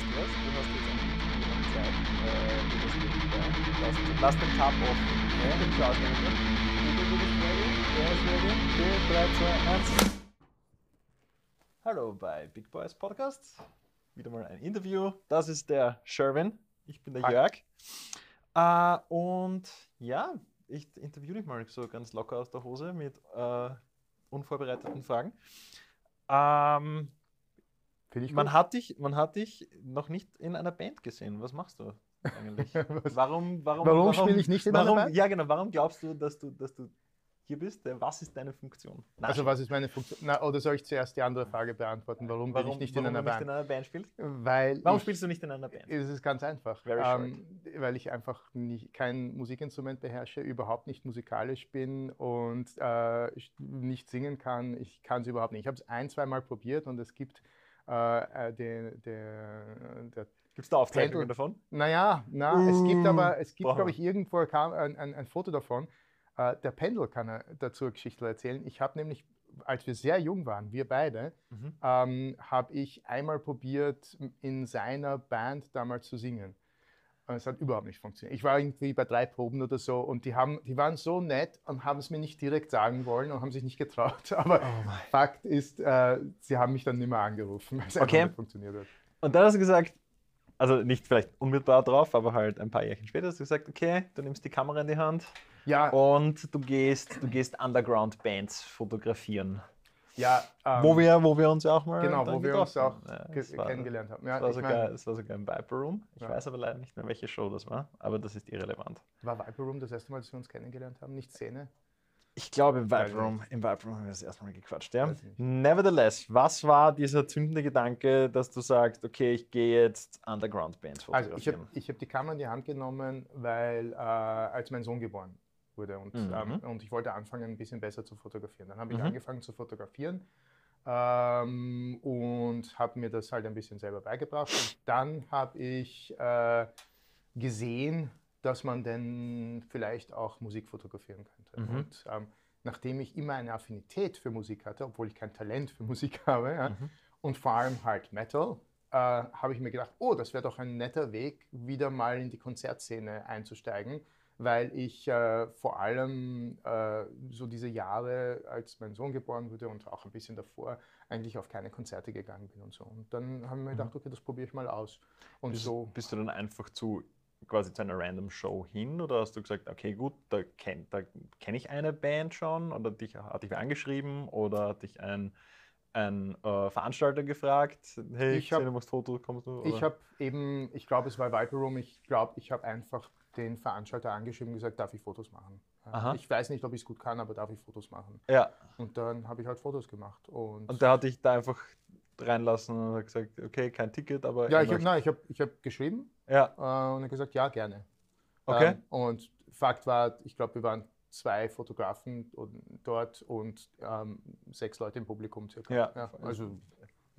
weißt du was? Du hast jetzt eine Zeit, äh, du bist nicht da. Lass, lass den Tab offen. Ja, den Klaus nehmen. Du, du bist ready? Der ist ready. 4, 3, 2, 1. Hallo bei Big Boys Podcast. Wieder mal ein Interview. Das ist der Sherwin. Ich bin der Hi. Jörg. Äh, und ja, ich interview dich mal so ganz locker aus der Hose mit äh, unvorbereiteten Fragen. Ähm, man, hat dich, man hat dich noch nicht in einer Band gesehen. Was machst du eigentlich? Was- warum warum, Warum spiele ich nicht in einer warum, Band? Ja, genau. Warum glaubst du, dass du, dass du hier bist? Äh, Was ist deine Funktion? Nein, Also was ist meine Funktion? Na, oder soll ich zuerst die andere Frage beantworten? Warum, bin warum, ich nicht warum in einer Band? in einer Band spielst? Weil Warum ich, spielst du nicht in einer Band? Es ist ganz einfach. Very Ähm, weil ich einfach nicht, kein Musikinstrument beherrsche, überhaupt nicht musikalisch bin und äh, ich nicht singen kann. Ich kann es überhaupt nicht. Ich habe es ein, zwei Mal probiert und es gibt äh, äh, den, der, der Gibt es da Aufzeichnungen Pendel- davon? Naja, na, es gibt Uh, aber, es gibt, glaube ich, irgendwo kam ein, ein, ein Foto davon. Äh, der Pendel kann dazu eine Geschichte erzählen. Ich habe nämlich, als wir sehr jung waren, wir beide, Mhm. ähm, habe ich einmal probiert, in seiner Band damals zu singen. Es hat überhaupt nicht funktioniert. Ich war irgendwie bei drei Proben oder so und die, haben, die waren so nett und haben es mir nicht direkt sagen wollen und haben sich nicht getraut. Aber Oh. Fakt ist, äh, sie haben mich dann nicht mehr angerufen, weil es einfach Okay. nicht funktioniert hat. Und dann hast du gesagt, also nicht vielleicht unmittelbar drauf, aber halt ein paar Jährchen später hast du gesagt, okay, du nimmst die Kamera in die Hand Ja, und du gehst, du gehst Underground-Bands fotografieren. Ja ähm, wo, wir, wo wir uns ja auch mal Genau, wo wir uns auch. Ja, war- kennengelernt haben. Ja, Es war, sogar, mein, es war sogar im Viper Room. Ich Ja. weiß aber leider nicht mehr, welche Show das war, aber das ist irrelevant. war Viper Room das erste Mal, dass wir uns kennengelernt haben? Nicht Szene? Ich glaube, im Viper Room, im Viper Room haben wir das erste Mal gequatscht. Ja? Nevertheless, was war dieser zündende Gedanke, dass du sagst, okay, ich gehe jetzt Underground-Bands Also ich habe fotografieren? hab die Kamera in die Hand genommen, weil äh, als mein Sohn geboren wurde und, Mhm. ähm, und ich wollte anfangen, ein bisschen besser zu fotografieren. Dann habe ich Mhm. angefangen zu fotografieren ähm, und habe mir das halt ein bisschen selber beigebracht. Und dann habe ich äh, gesehen, dass man denn vielleicht auch Musik fotografieren könnte. Mhm. Und ähm, nachdem ich immer eine Affinität für Musik hatte, obwohl ich kein Talent für Musik habe, ja, Mhm. und vor allem halt Metal, äh, habe ich mir gedacht, oh, das wäre doch ein netter Weg, wieder mal in die Konzertszene einzusteigen, weil ich äh, vor allem äh, so diese Jahre, als mein Sohn geboren wurde und auch ein bisschen davor, eigentlich auf keine Konzerte gegangen bin und so. Und dann haben wir gedacht, okay, das probiere ich mal aus. Und Bist, so. bist du dann einfach zu quasi zu einer random Show hin oder hast du gesagt, okay, gut, da kenne kenn ich eine Band schon oder dich, hat dich wer angeschrieben oder hat dich ein, ein äh, Veranstalter gefragt, hey, Ich hab- sehe, du machst Foto, kommst du? Ich habe eben, ich glaube, es war Viper Room, ich glaube, ich habe einfach den Veranstalter angeschrieben und gesagt, darf ich Fotos machen? Ja, Aha. Ich weiß nicht, ob ich es gut kann, aber darf ich Fotos machen? Ja, Und dann habe ich halt Fotos gemacht. Und, und der hat dich da einfach reinlassen und hat gesagt, okay, kein Ticket, aber ja, ich habe hab, ich hab geschrieben ja, äh, und er gesagt, ja, gerne. okay. Ähm, und Fakt war, ich glaube, wir waren zwei Fotografen und, dort und ähm, sechs Leute im Publikum circa. Ja. also,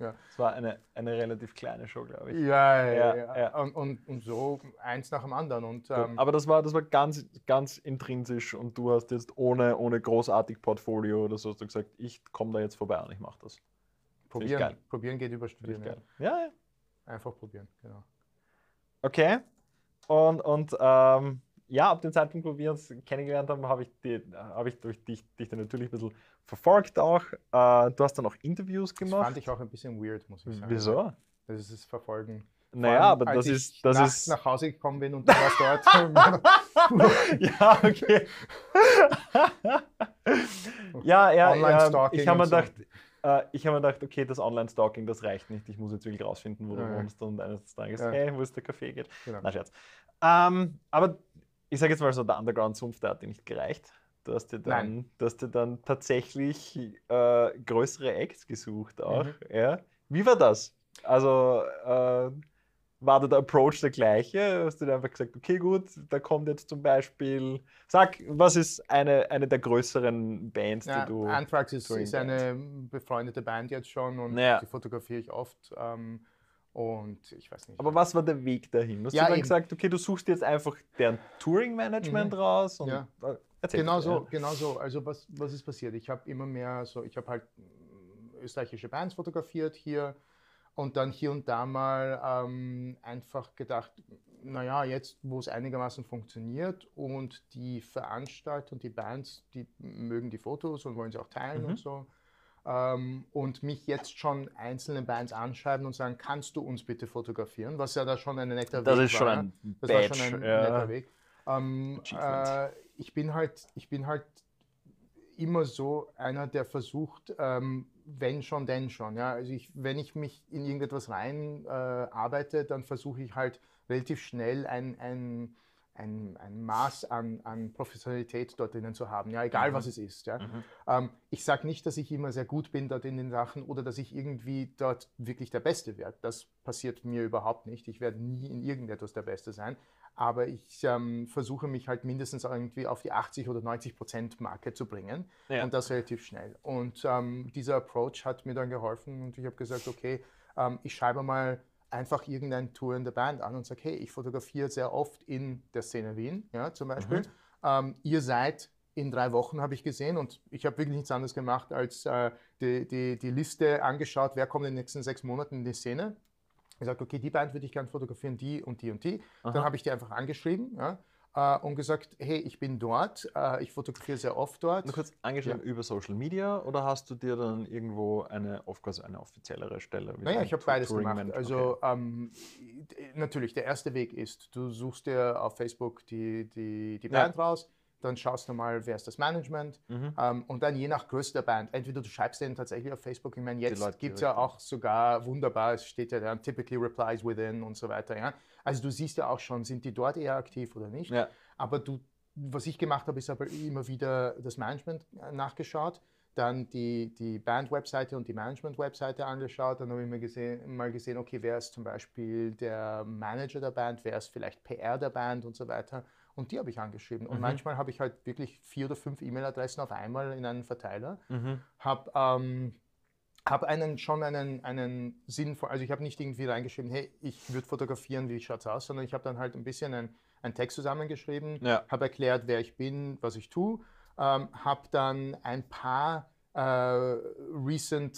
ja. Es war eine, eine relativ kleine Show, glaube ich. Ja, ja, Ja, ja. Und, und, und so eins nach dem anderen. Und, ähm, Aber das war, das war ganz, ganz intrinsisch und du hast jetzt ohne, ohne großartig Portfolio oder so hast du gesagt, ich komme da jetzt vorbei und ich mache das. probieren, probieren geht über Studieren. Ja, ja. Einfach probieren, genau. Okay. Und, und ähm, ja, ab dem Zeitpunkt, wo wir uns kennengelernt haben, habe ich, die, habe ich durch dich, dich dann natürlich ein bisschen verfolgt auch. Äh, du hast dann auch Interviews Das gemacht. fand ich auch ein bisschen weird, muss ich sagen. Wieso? Das ist das Verfolgen. Naja, allem, aber als das ich ist, das nachts ist. nach Hause gekommen bin und du warst dort. ja, okay. ja, ja, ja ich habe mir gedacht, äh, ich habe mir gedacht, okay, das Online-Stalking, das reicht nicht. Ich muss jetzt wirklich rausfinden, wo du Ja, ja. wohnst und eines Tages, Ja. hey, wo ist der Kaffee geht. Genau. Na, Scherz. Ähm, aber ich sage jetzt mal so, der Underground-Sumpf, der hat dir nicht gereicht. Du hast dir dann, Nein. hast dir dann tatsächlich äh, größere Acts gesucht auch. Mhm. Ja? Wie war das? Also äh, war da der Approach der gleiche? Hast du dir einfach gesagt, okay, gut, da kommt jetzt zum Beispiel, sag, was ist eine, eine der größeren Bands, Ja, die du. Anthrax ist, ist eine befreundete Band jetzt schon und Ja. die fotografiere ich oft. Ähm, und ich weiß nicht. Aber was war der Weg dahin? Hast Ja, du dann eben. gesagt, okay, du suchst jetzt einfach deren Touring-Management Mhm. raus? Und, Ja. Äh, erzähl Genau so, genau so. Also was, was ist passiert? Ich habe immer mehr so, ich habe halt mm, österreichische Bands fotografiert hier und dann hier und da mal ähm, einfach gedacht, naja, jetzt, wo es einigermaßen funktioniert und die Veranstalter und die Bands, die mögen die Fotos und wollen sie auch teilen Mhm. und so. Ähm, und mich jetzt schon einzelne Bands anschreiben und sagen, kannst du uns bitte fotografieren? Was ja da schon ein netter Das Weg ist schon war. ein Das war Badge. schon ein ja. netter Weg. Ähm, äh, ich bin halt, ich bin halt immer so einer, der versucht, ähm, wenn schon, denn schon. Ja? Also ich, wenn ich mich in irgendetwas rein äh, arbeite, dann versuche ich halt relativ schnell ein, ein, ein, ein Maß an, an Professionalität dort drinnen zu haben, ja, egal Mhm. was es ist. Ja? Mhm. Ähm, ich sage nicht, dass ich immer sehr gut bin dort in den Sachen oder dass ich irgendwie dort wirklich der Beste werde. Das passiert mir überhaupt nicht. Ich werde nie in irgendetwas der Beste sein. Aber ich ähm, versuche mich halt mindestens irgendwie auf die 80 oder 90 Prozent Marke zu bringen Ja. und das relativ schnell. Und ähm, dieser Approach hat mir dann geholfen und ich habe gesagt, okay, ähm, ich schreibe mal einfach irgendein Tour in der Band an und sage, hey, ich fotografiere sehr oft in der Szene Wien, ja, zum Beispiel. Mhm. Ihr seid in drei Wochen, habe ich gesehen, und ich habe wirklich nichts anderes gemacht, als äh, die, die, die Liste angeschaut, wer kommt in den nächsten sechs Monaten in die Szene. Gesagt, okay, die Band würde ich gerne fotografieren, die und die und die. Aha. Dann habe ich die einfach angeschrieben ja, äh, und gesagt, hey, ich bin dort, äh, ich fotografiere sehr oft dort. Nur kurz angeschrieben über Social Media oder hast du dir dann irgendwo eine, quasi eine offiziellere Stelle? Naja, ich habe beides gemacht. Also ähm, d- natürlich, der erste Weg ist, du suchst dir auf Facebook die, die, die Ja. Band raus, dann schaust du mal, wer ist das Management Mhm. ähm, und dann je nach Größe der Band, entweder du schreibst denen tatsächlich auf Facebook, ich meine, jetzt gibt es ja auch sogar wunderbar, es steht ja dann typically replies within und so weiter. Ja? Also du siehst ja auch schon, sind die dort eher aktiv oder nicht. Ja. Aber du, was ich gemacht habe, ist aber immer wieder das Management äh, nachgeschaut, dann die, die Band-Webseite und die Management-Webseite angeschaut. Dann habe ich mir gesehen, mal gesehen, okay, wer ist zum Beispiel der Manager der Band, wer ist vielleicht PR der Band und so weiter. Und die habe ich angeschrieben. Und Mhm. manchmal habe ich halt wirklich vier oder fünf E-Mail-Adressen auf einmal in einen Verteiler Mhm. habe ähm, hab einen, schon einen, einen sinnvoll, also ich habe nicht irgendwie reingeschrieben, hey, ich würde fotografieren, wie schaut's aus, sondern ich habe dann halt ein bisschen ein, einen Text zusammengeschrieben, Ja. habe erklärt, wer ich bin, was ich tue, ähm, habe dann ein paar äh, recent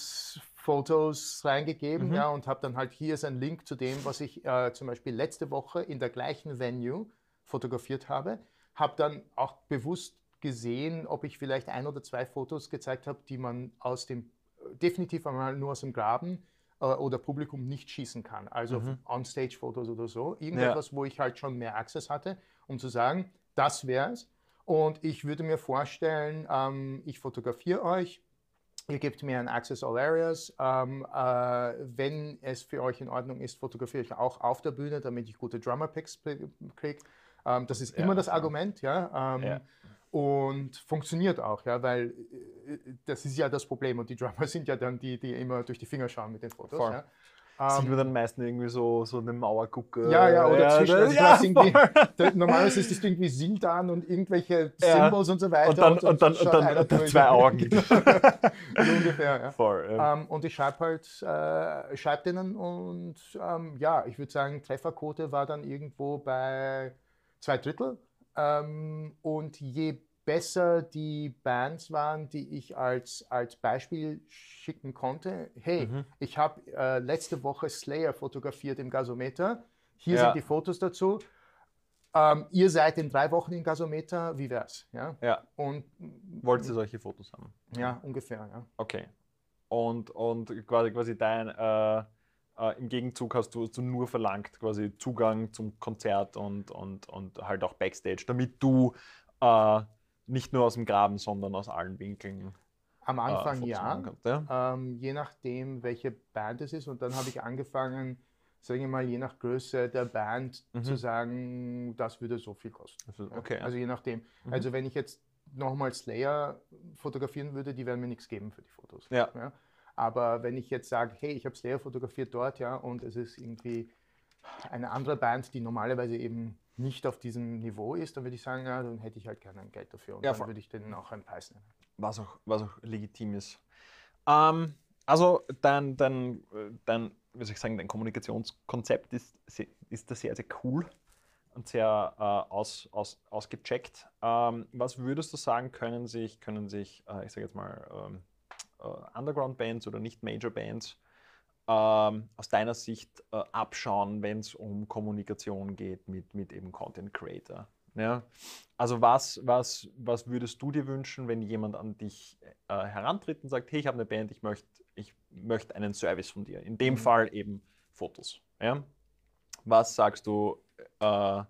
Fotos reingegeben Mhm. ja, und habe dann halt hier ist ein Link zu dem, was ich äh, zum Beispiel letzte Woche in der gleichen Venue fotografiert habe. Habe dann auch bewusst gesehen, ob ich vielleicht ein oder zwei Fotos gezeigt habe, die man aus dem, definitiv einmal nur aus dem Graben äh, oder Publikum nicht schießen kann. Also Mhm. On-Stage-Fotos oder so. Irgendetwas, wo ich halt schon mehr Access hatte, um zu sagen, das wäre es. Und ich würde mir vorstellen, ähm, ich fotografiere euch, Ihr gebt mir ein Access All Areas. Ähm, äh, wenn es für euch in Ordnung ist, fotografiere ich auch auf der Bühne, damit ich gute Drummer-Picks kriege. Ähm, das ist Ja, immer das ja. Argument, ja. Ähm, Ja. Und funktioniert auch, ja, weil äh, das ist ja das Problem. Und die Drummer sind ja dann die, die immer durch die Finger schauen mit den Fotos. Voll. Ja. Sieht Ähm, man dann meistens irgendwie so, so eine Mauergucke. ja, ja, oder zwischen. Also, ja, irgendwie, da, normalerweise ist das irgendwie Sildan und irgendwelche Ja. Symbols und so weiter. Und dann, und dann, schaut und dann, einer und dann durch. zwei Augen. so ungefähr, ja. Voll. ja. Ähm, und ich schreibe halt, äh, schreibe denen und ähm, ja, ich würde sagen, Trefferquote war dann irgendwo bei zwei Drittel. Ähm, und je besser die Bands waren, die ich als, als Beispiel schicken konnte, hey, Mhm. ich habe äh, letzte Woche Slayer fotografiert im Gasometer, hier Ja. sind die Fotos dazu. Ähm, ihr seid in drei Wochen im Gasometer, wie wär's? Ja? Ja. Und Wollt ihr solche Fotos haben? ja, ungefähr, ja. Okay. Und, und quasi, quasi dein, äh, äh, im Gegenzug hast du, hast du nur verlangt, quasi Zugang zum Konzert und, und, und halt auch Backstage, damit du äh, nicht nur aus dem Graben, sondern aus allen Winkeln Am äh, Anfang Fotos ja. kannst. Ja? ähm, je nachdem, welche Band es ist. Und dann habe ich angefangen, sage ich mal, je nach Größe der Band Mhm. zu sagen, das würde so viel kosten. Also, Ja, okay. Also je nachdem. Mhm. Also wenn ich jetzt nochmal Slayer fotografieren würde, die werden mir nichts geben für die Fotos. Ja. Aber wenn ich jetzt sage, hey, ich habe Slayer fotografiert dort, ja, und es ist irgendwie eine andere Band, die normalerweise eben nicht auf diesem Niveau ist, dann würde ich sagen, ja, dann hätte ich halt gerne ein Geld dafür. Und Ja, dann würde ich denen auch einen Preis nennen. was auch, was auch legitim ist. Ähm, also dein, dein, dein, wie soll ich sagen, dein Kommunikationskonzept ist, ist da sehr, sehr cool und sehr äh, aus, aus, ausgecheckt. Ähm, was würdest du sagen, können sich, können sich äh, ich sage jetzt mal, ähm, äh, Underground-Bands oder nicht Major-Bands ähm, aus deiner Sicht äh, abschauen, wenn es um Kommunikation geht mit, mit eben Content Creator? Ja? Also was, was, was würdest du dir wünschen, wenn jemand an dich äh, herantritt und sagt, hey, ich habe eine Band, ich möchte ich möcht einen Service von dir. In dem Mhm. Fall eben Fotos. Ja? Was sagst du, äh,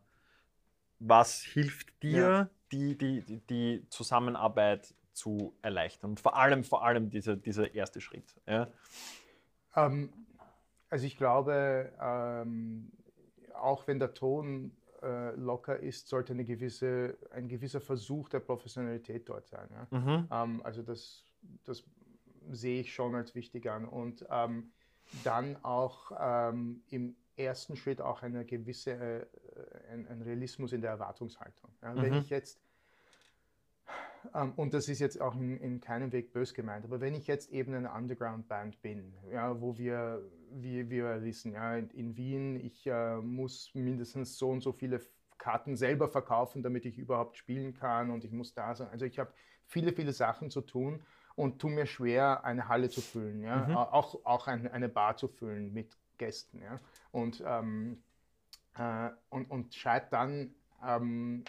was hilft dir, Ja. die, die, die, die Zusammenarbeit zu erleichtern? Und vor allem, vor allem dieser, dieser erste Schritt. Ja? Ähm, also ich glaube, ähm, auch wenn der Ton äh, locker ist, sollte eine gewisse, ein gewisser Versuch der Professionalität dort sein. Ja? Mhm. Ähm, also das, das sehe ich schon als wichtig an. Und ähm, dann auch ähm, im ersten Schritt auch eine gewisse, äh, ein, ein Realismus in der Erwartungshaltung. Ja? Wenn Mhm. ich jetzt, und das ist jetzt auch in, in keinem Weg bös gemeint, aber wenn ich jetzt eben eine Underground-Band bin, ja, wo wir, wie wir wissen, ja, in, in Wien, ich äh, muss mindestens so und so viele Karten selber verkaufen, damit ich überhaupt spielen kann und ich muss da sein. Also ich habe viele, viele Sachen zu tun und tue mir schwer, eine Halle zu füllen, ja? Mhm. Au- auch, auch ein, eine Bar zu füllen mit Gästen. Ja? Und, ähm, äh, und, und schreibe dann ähm,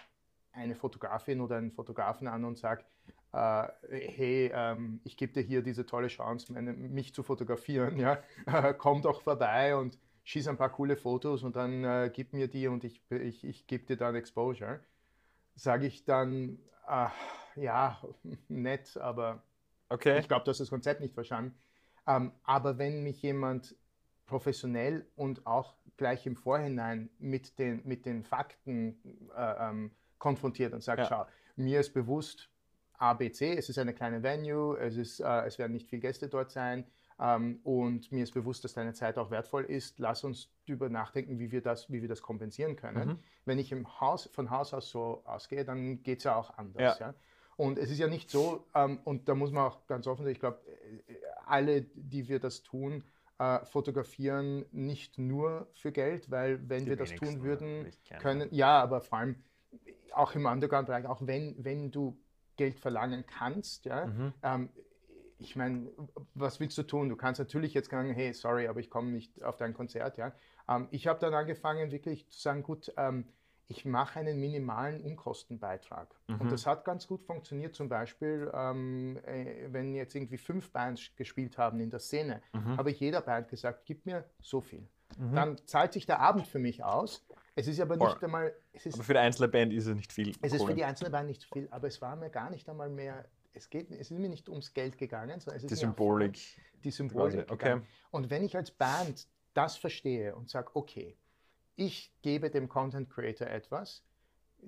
eine Fotografin oder einen Fotografen an und sage, äh, hey, ähm, ich gebe dir hier diese tolle Chance, meine, mich zu fotografieren, ja? komm doch vorbei und schieß ein paar coole Fotos und dann äh, gib mir die und ich, ich, ich gebe dir dann Exposure. Sage ich dann, ah, ja, nett, aber Okay. ich glaube, du hast das Konzept nicht verstanden. Ähm, aber wenn mich jemand professionell und auch gleich im Vorhinein mit den, mit den Fakten äh, ähm, konfrontiert und sagt, Ja. schau, mir ist bewusst, A, B, C, es ist eine kleine Venue, es, ist, äh, es werden nicht viele Gäste dort sein ähm, und mir ist bewusst, dass deine Zeit auch wertvoll ist. Lass uns darüber nachdenken, wie wir das, wie wir das kompensieren können. Mhm. Wenn ich im Haus, von Haus aus so ausgehe, dann geht es ja auch anders. Ja. Ja. Und es ist ja nicht so, ähm, und da muss man auch ganz offen sein, ich glaube, alle, die wir das tun, äh, fotografieren nicht nur für Geld, weil wenn Die wir das wenigsten, tun würden, können, ja, aber vor allem auch im Underground-Bereich, auch wenn, wenn du Geld verlangen kannst, ja, Mhm. ähm, ich meine, was willst du tun? Du kannst natürlich jetzt sagen, hey, sorry, aber ich komme nicht auf dein Konzert. Ja? Ähm, ich habe dann angefangen, wirklich zu sagen, gut, ähm, ich mache einen minimalen Unkostenbeitrag. Mhm. Und das hat ganz gut funktioniert. Zum Beispiel, ähm, äh, wenn jetzt irgendwie fünf Bands gespielt haben in der Szene, Mhm. habe ich jeder Band gesagt, gib mir so viel. Mhm. Dann zahlt sich der Abend für mich aus. Es ist aber nicht einmal, es ist Aber für die einzelne Band ist es nicht viel. es ist für die einzelne Band nicht viel, aber es war mir gar nicht einmal mehr, es, geht, es ist mir nicht ums Geld gegangen, sondern es ist die Symbolik. die Symbolik. okay. Und wenn ich als Band das verstehe und sage, okay, ich gebe dem Content Creator etwas,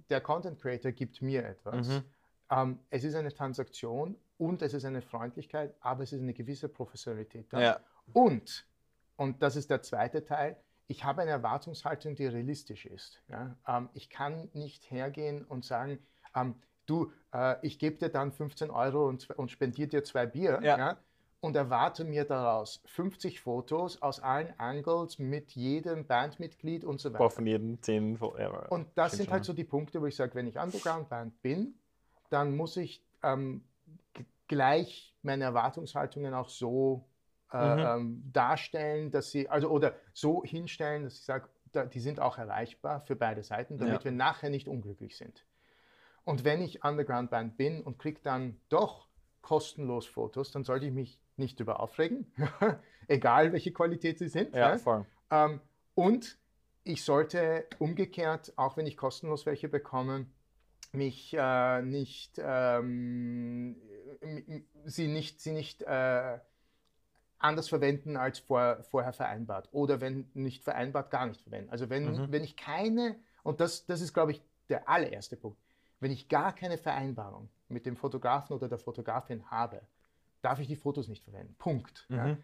der Content Creator gibt mir etwas, Mhm. ähm, es ist eine Transaktion und es ist eine Freundlichkeit, aber es ist eine gewisse Professionalität da. Ja. Und, und das ist der zweite Teil, ich habe eine Erwartungshaltung, die realistisch ist. Ja? Ähm, ich kann nicht hergehen und sagen, ähm, du, äh, ich gebe dir dann 15 Euro und, und spendiere dir zwei Bier Ja. ja. und erwarte mir daraus 50 Fotos aus allen Angles mit jedem Bandmitglied und so Boah, weiter. von jedem 10. Von, ja, Und das stimmt sind schon, halt so die Punkte, wo ich sage, wenn ich Underground-Band bin, dann muss ich ähm, gleich meine Erwartungshaltungen auch so äh, Mhm. ähm, darstellen, dass sie, also oder so hinstellen, dass ich sage, da, die sind auch erreichbar für beide Seiten, damit Ja. wir nachher nicht unglücklich sind. Und wenn ich Underground-Band bin und kriege dann doch kostenlos Fotos, dann sollte ich mich nicht über aufregen, egal welche Qualität sie sind. Ja, ja. voll. Ähm, und ich sollte umgekehrt, auch wenn ich kostenlos welche bekomme, mich äh, nicht, ähm, sie nicht, sie nicht äh, anders verwenden als vor, vorher vereinbart. Oder wenn nicht vereinbart, gar nicht verwenden. Also wenn, Mhm. wenn ich keine, und das, das ist, glaube ich, der allererste Punkt, wenn ich gar keine Vereinbarung mit dem Fotografen oder der Fotografin habe, darf ich die Fotos nicht verwenden. Punkt. Ja. Mhm.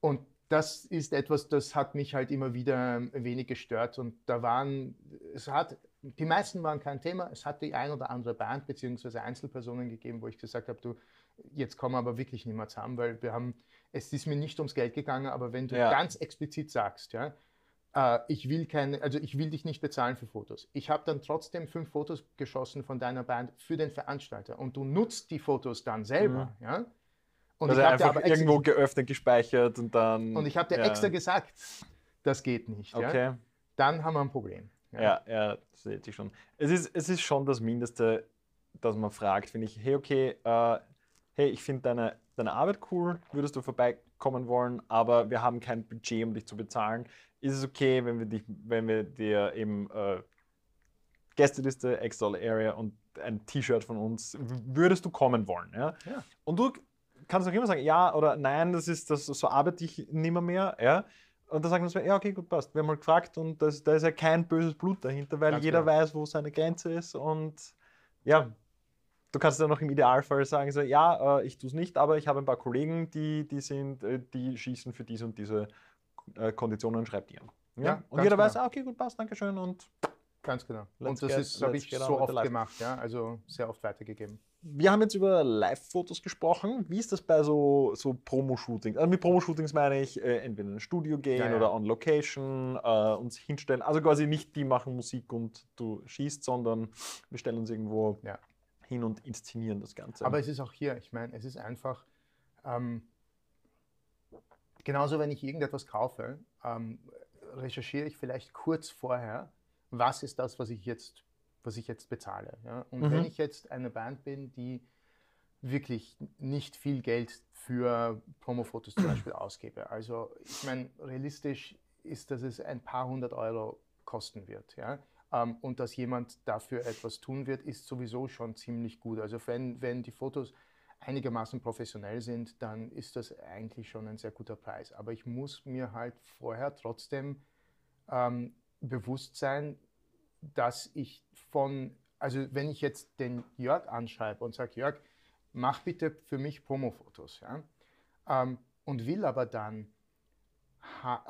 Und das ist etwas, das hat mich halt immer wieder ein wenig gestört. Und da waren, es hat, die meisten waren kein Thema. Es hat die ein oder andere Band bzw. Einzelpersonen gegeben, wo ich gesagt habe, du, jetzt kommen wir aber wirklich nicht mehr zusammen, weil wir haben, es ist mir nicht ums Geld gegangen, aber wenn du Ja. ganz explizit sagst, ja, äh, ich will keine, also ich will dich nicht bezahlen für Fotos. Ich habe dann trotzdem fünf Fotos geschossen von deiner Band für den Veranstalter und du nutzt die Fotos dann selber, ja. Und also ich einfach aber irgendwo geöffnet, gespeichert und dann. und ich habe dir ja. extra gesagt, das geht nicht. Ja? Okay. Dann haben wir ein Problem. Ja, ja, das sehe ich schon. Es ist, es ist schon das Mindeste, dass man fragt, finde ich, hey, okay, äh, hey, ich finde deine, deine Arbeit cool, würdest du vorbeikommen wollen, aber wir haben kein Budget, um dich zu bezahlen. Ist es okay, wenn wir, dich, wenn wir dir eben äh, Gästeliste, X-Dollar Area und ein T-Shirt von uns, würdest du kommen wollen? Ja? Ja. Und du kannst auch immer sagen, ja oder nein, das ist das, so arbeite ich nimmer mehr. Ja? Und dann sagen wir, ja, okay, gut, passt. Wir haben mal gefragt und das, da ist ja kein böses Blut dahinter, weil Ganz jeder genau. weiß, wo seine Grenze ist. Und ja, du kannst dann noch im Idealfall sagen, so, ja, äh, ich tue es nicht, aber ich habe ein paar Kollegen, die, die, sind, äh, die schießen für diese und diese äh, Konditionen und schreibt ihr. Ja? Ja, und jeder weiß, genau. ah, okay, gut, passt, danke schön. Und Ganz genau. Und das get- ist, habe ich so oft gemacht, ja, also sehr oft weitergegeben. Wir haben jetzt über Live-Fotos gesprochen. Wie ist das bei so, so Promo-Shootings? Also mit Promo-Shootings meine ich äh, entweder in ein Studio gehen Ja, ja. oder on Location, äh, uns hinstellen. Also quasi nicht die machen Musik und du schießt, sondern wir stellen uns irgendwo Ja. hin und inszenieren das Ganze. Aber es ist auch hier, ich meine, es ist einfach, ähm, genauso wenn ich irgendetwas kaufe, ähm, recherchiere ich vielleicht kurz vorher, was ist das, was ich jetzt, was ich jetzt bezahle. Ja? Und Mhm. wenn ich jetzt eine Band bin, die wirklich nicht viel Geld für Promofotos zum Beispiel ausgebe. Also ich meine, realistisch ist, dass es ein paar hundert Euro kosten wird. Ja? Ähm, und dass jemand dafür etwas tun wird, ist sowieso schon ziemlich gut. Also wenn, wenn die Fotos einigermaßen professionell sind, dann ist das eigentlich schon ein sehr guter Preis. Aber ich muss mir halt vorher trotzdem ähm, bewusst sein, dass ich von, also wenn ich jetzt den Jörg anschreibe und sage, Jörg, mach bitte für mich Promofotos, ja, ähm, und will aber dann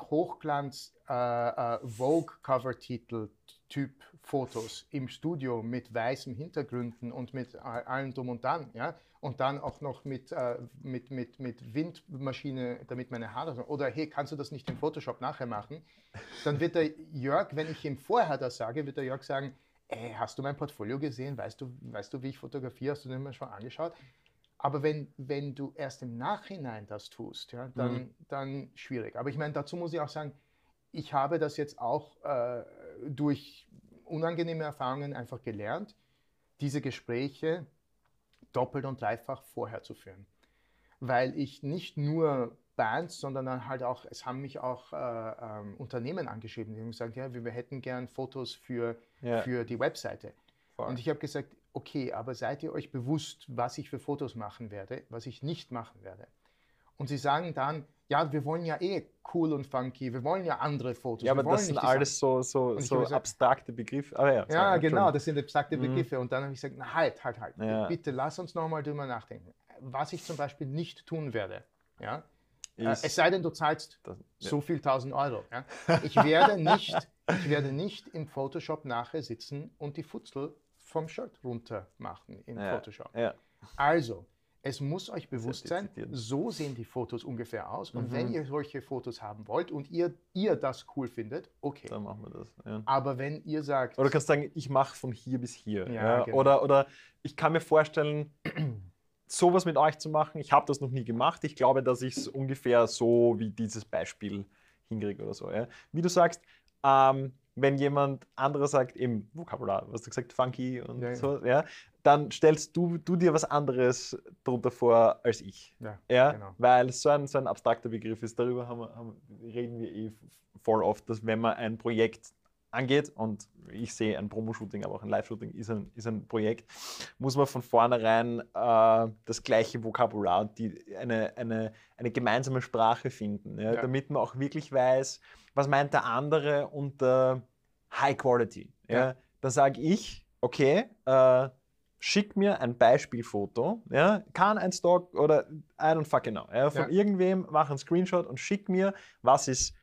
Hochglanz äh, äh, Vogue-Cover-Titel Typ Fotos im Studio mit weißen Hintergründen und mit a- allem drum und dran, ja, und dann auch noch mit, äh, mit, mit, mit Windmaschine, damit meine Haare, oder hey, kannst du das nicht im Photoshop nachher machen? Dann wird der Jörg, wenn ich ihm vorher das sage, wird der Jörg sagen, ey, hast du mein Portfolio gesehen? Weißt du, weißt du, wie ich fotografiere? Hast du mal schon angeschaut? Aber wenn, wenn du erst im Nachhinein das tust, ja, dann, Mhm. dann schwierig. Aber ich meine, dazu muss ich auch sagen, ich habe das jetzt auch äh, durch unangenehme Erfahrungen einfach gelernt, diese Gespräche doppelt und dreifach vorher zu führen. Weil ich nicht nur Bands, sondern dann halt auch, es haben mich auch äh, ähm, Unternehmen angeschrieben, die haben gesagt, ja, wir, wir hätten gern Fotos für, Ja. für die Webseite. Voll. Und ich habe gesagt, okay, aber seid ihr euch bewusst, was ich für Fotos machen werde, was ich nicht machen werde? Und sie sagen dann, ja, wir wollen ja eh cool und funky, wir wollen ja andere Fotos. ja, aber das sind alles so, so, so gesagt- abstrakte Begriffe. Aber ja, ja, genau, das sind abstrakte Mhm. Begriffe. Und dann habe ich gesagt, na, halt, halt, halt. Ja. Bitte lass uns nochmal drüber nachdenken. Was ich zum Beispiel nicht tun werde, ja, äh, es sei denn, du zahlst das, ja. so viel tausend Euro. Ja. Ich, werde nicht, ich werde nicht im Photoshop nachher sitzen und die Futzel vom Shirt runter machen in Ja, Photoshop. Ja. Also, es muss euch bewusst sein, so sehen die Fotos ungefähr aus. Und Mhm. wenn ihr solche Fotos haben wollt und ihr, ihr das cool findet, okay. Dann machen wir das. Ja. Aber wenn ihr sagt, Oder du kannst sagen, ich mache von hier bis hier. Genau. oder, oder ich kann mir vorstellen, sowas mit euch zu machen. Ich habe das noch nie gemacht. Ich glaube, dass ich es ungefähr so wie dieses Beispiel hinkriege oder so. Wie du sagst, ähm, wenn jemand anderer sagt, im Vokabular, was du gesagt, funky und Ja, ja. so, ja, dann stellst du, du dir was anderes darunter vor als ich. ja, Ja, genau. weil so ein, so ein abstrakter Begriff ist. Darüber haben haben, reden wir eh voll oft, dass wenn man ein Projekt angeht und ich sehe ein Promo-Shooting, aber auch ein Live-Shooting ist ein, ist ein Projekt, muss man von vornherein äh, das gleiche Vokabular und die, eine, eine, eine gemeinsame Sprache finden, ja, Ja. damit man auch wirklich weiß, was meint der andere unter High Quality. Ja. Dann sage ich, okay, äh, schick mir ein Beispielfoto, ja, kann ein Stock oder I don't fucking know, ja, von Ja. irgendwem, mach einen Screenshot und schick mir, was ist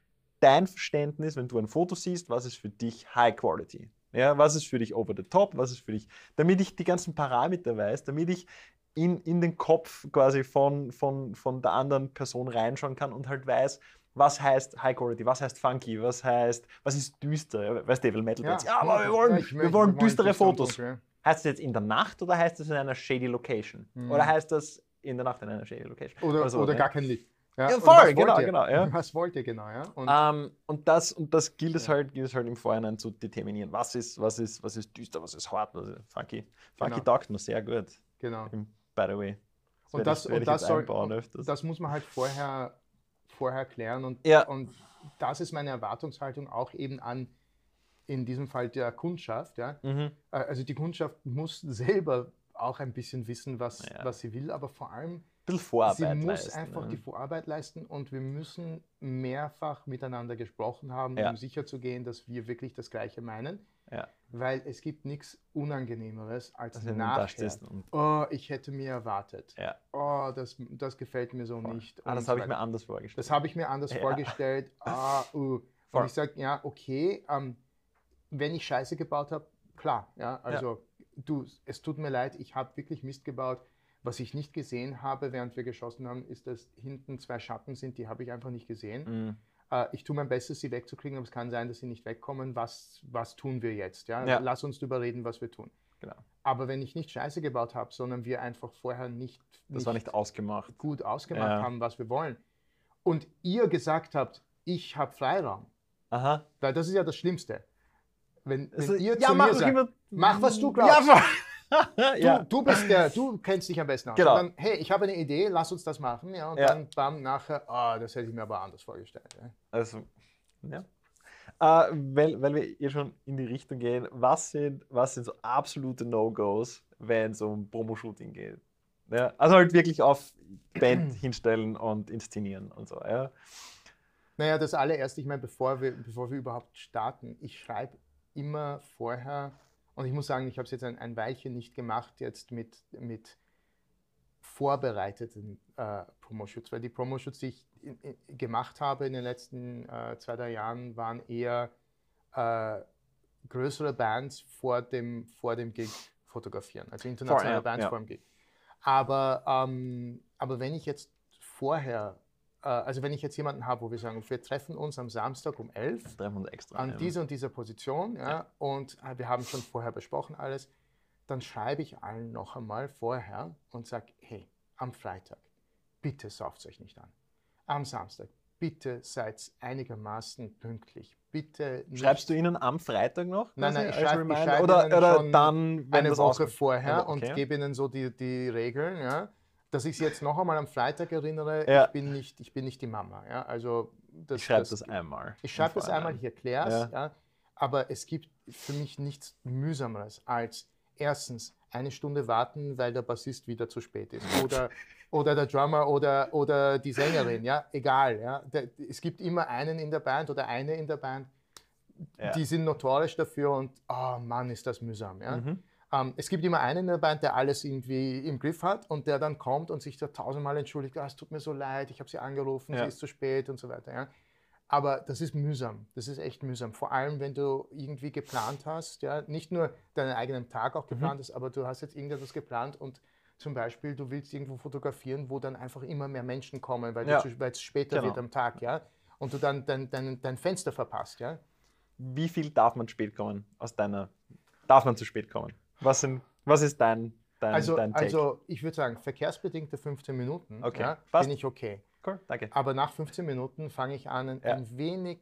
dein Verständnis, wenn du ein Foto siehst, was ist für dich High Quality? Ja, was ist für dich over the top, was ist für dich, damit ich die ganzen Parameter weiß, damit ich in, in den Kopf quasi von, von, von der anderen Person reinschauen kann und halt weiß, was heißt High Quality, was heißt Funky, was heißt, was ist düster, Ja, weißt du, Devil Metal Bands, ja, aber wir wollen, ich wir möchte- wollen düstere Fotos. ja. Heißt das jetzt in der Nacht oder heißt das in einer shady Location? Mhm. Oder heißt das in der Nacht in einer shady Location. Oder, so, oder ja. gar kein Licht. Ja, Ja, und voll, genau, genau, ja. Was wollt ihr genau, ja? Und Ähm, und das, und das gilt es halt, gilt es halt im Vorhinein zu determinieren. Was ist, was ist, was ist düster, was ist hart, was ist funky. Funky Genau. taugt mir sehr gut, genau. by the way. Und das, ich, und das, soll, öfters. das muss man halt vorher, vorher klären. Und, Ja. und das ist meine Erwartungshaltung auch eben an, in diesem Fall der Kundschaft. Ja? mhm. Äh, Also die Kundschaft muss selber auch ein bisschen wissen, was, Ja. was sie will, aber vor allem, bisschen Vorarbeit sie muss leisten, einfach ne? die Vorarbeit leisten und wir müssen mehrfach miteinander gesprochen haben, Ja. um sicherzugehen, dass wir wirklich das Gleiche meinen. Ja. Weil es gibt nichts Unangenehmeres als da nachher. Oh, ich hätte mir erwartet. ja. Oh, das, das gefällt mir so Voll. nicht. Ah, das habe ich mir anders vorgestellt. Das habe ich mir anders Ja. vorgestellt. Ah, uh. Und ich sage, ja, okay, ähm, wenn ich Scheiße gebaut habe, klar. Ja, also du, es tut mir leid, ich habe wirklich Mist gebaut. Was ich nicht gesehen habe, während wir geschossen haben, ist, dass hinten zwei Schatten sind, die habe ich einfach nicht gesehen. Mhm. Äh, ich tue mein Bestes, sie wegzukriegen, aber es kann sein, dass sie nicht wegkommen. Was, was tun wir jetzt? Ja? Ja. Lass uns darüber reden, was wir tun. Genau. Aber wenn ich nicht Scheiße gebaut habe, sondern wir einfach vorher nicht, Das war nicht ausgemacht. gut ausgemacht Ja. haben, was wir wollen, und ihr gesagt habt, ich habe Freiraum, Aha. weil das ist ja das Schlimmste. Wenn, wenn Also, ihr ja, zu mach mir sagt, immer- mach, was du Ja, glaubst. voll. Du, ja. du bist der, du kennst dich am besten aus. Genau. Dann, hey, ich habe eine Idee, lass uns das machen. Ja, und Ja. dann bam, nachher, ah, das hätte ich mir aber anders vorgestellt. Ja. Also, ja. Äh, weil, weil wir eh schon in die Richtung gehen, was sind, was sind so absolute No-Gos, wenn es um Promo-Shooting geht? Ja, also halt wirklich auf Band hinstellen und inszenieren und so. Ja. Naja, das allererste, ich meine, bevor wir, bevor wir überhaupt starten, ich schreibe immer vorher, und ich muss sagen, ich habe es jetzt ein, ein Weilchen nicht gemacht, jetzt mit, mit vorbereiteten äh, Promoshoots, weil die Promoshoots, die ich in, in, gemacht habe in den letzten äh, zwei, drei Jahren, waren eher äh, größere Bands vor dem, vor dem Gig fotografieren, also internationale ja, Bands ja. vor dem Gig. Aber, ähm, aber wenn ich jetzt vorher, also wenn ich jetzt jemanden habe, wo wir sagen, wir treffen uns am Samstag um 11 Treffen uns extra. an ja. dieser und dieser Position ja, Ja. und äh, wir haben schon vorher besprochen alles, dann schreibe ich allen noch einmal vorher und sage, hey, am Freitag, bitte sauft euch nicht an. Am Samstag, bitte seid einigermaßen pünktlich. Bitte Schreibst du ihnen am Freitag noch? Nein, nein, ich als schreib- ich schreibe oder, ihnen oder schon dann, wenn eine Woche aus- vorher Ja, okay. und gebe ihnen so die, die Regeln, ja, dass ich sie jetzt noch einmal am Freitag erinnere, Ja. ich, bin nicht, ich bin nicht die Mama. Ja, also das, Ich schreibe das, einmal. ich schreibe das einmal, ich erkläre es, Ja. ja. aber es gibt für mich nichts mühsameres als erstens eine Stunde warten, weil der Bassist wieder zu spät ist oder, oder der Drummer oder, oder die Sängerin, ja, egal. Ja. Der, es gibt immer einen in der Band oder eine in der Band, Ja. die sind notorisch dafür und oh Mann, ist das mühsam. Ja. Mhm. Ähm, es gibt immer einen in der Band, der alles irgendwie im Griff hat und der dann kommt und sich da tausendmal entschuldigt, ah, es tut mir so leid, ich habe sie angerufen, Ja. sie ist zu spät und so weiter. Ja. Aber das ist mühsam, das ist echt mühsam. Vor allem, wenn du irgendwie geplant hast, ja, nicht nur deinen eigenen Tag Mhm. auch geplant hast, aber du hast jetzt irgendetwas geplant und zum Beispiel, du willst irgendwo fotografieren, wo dann einfach immer mehr Menschen kommen, weil Ja. es später Genau. wird am Tag, ja, und du dann dein, dein, dein Fenster verpasst, ja. Wie viel darf man spät kommen aus deiner? Darf man zu spät kommen? Was, sind, was ist dein, dein, Also, dein Take? also ich würde sagen, verkehrsbedingte 15 Minuten Okay, ja, passt. bin ich okay. cool, danke. Aber nach 15 Minuten fange ich an, ein, Ja. ein wenig,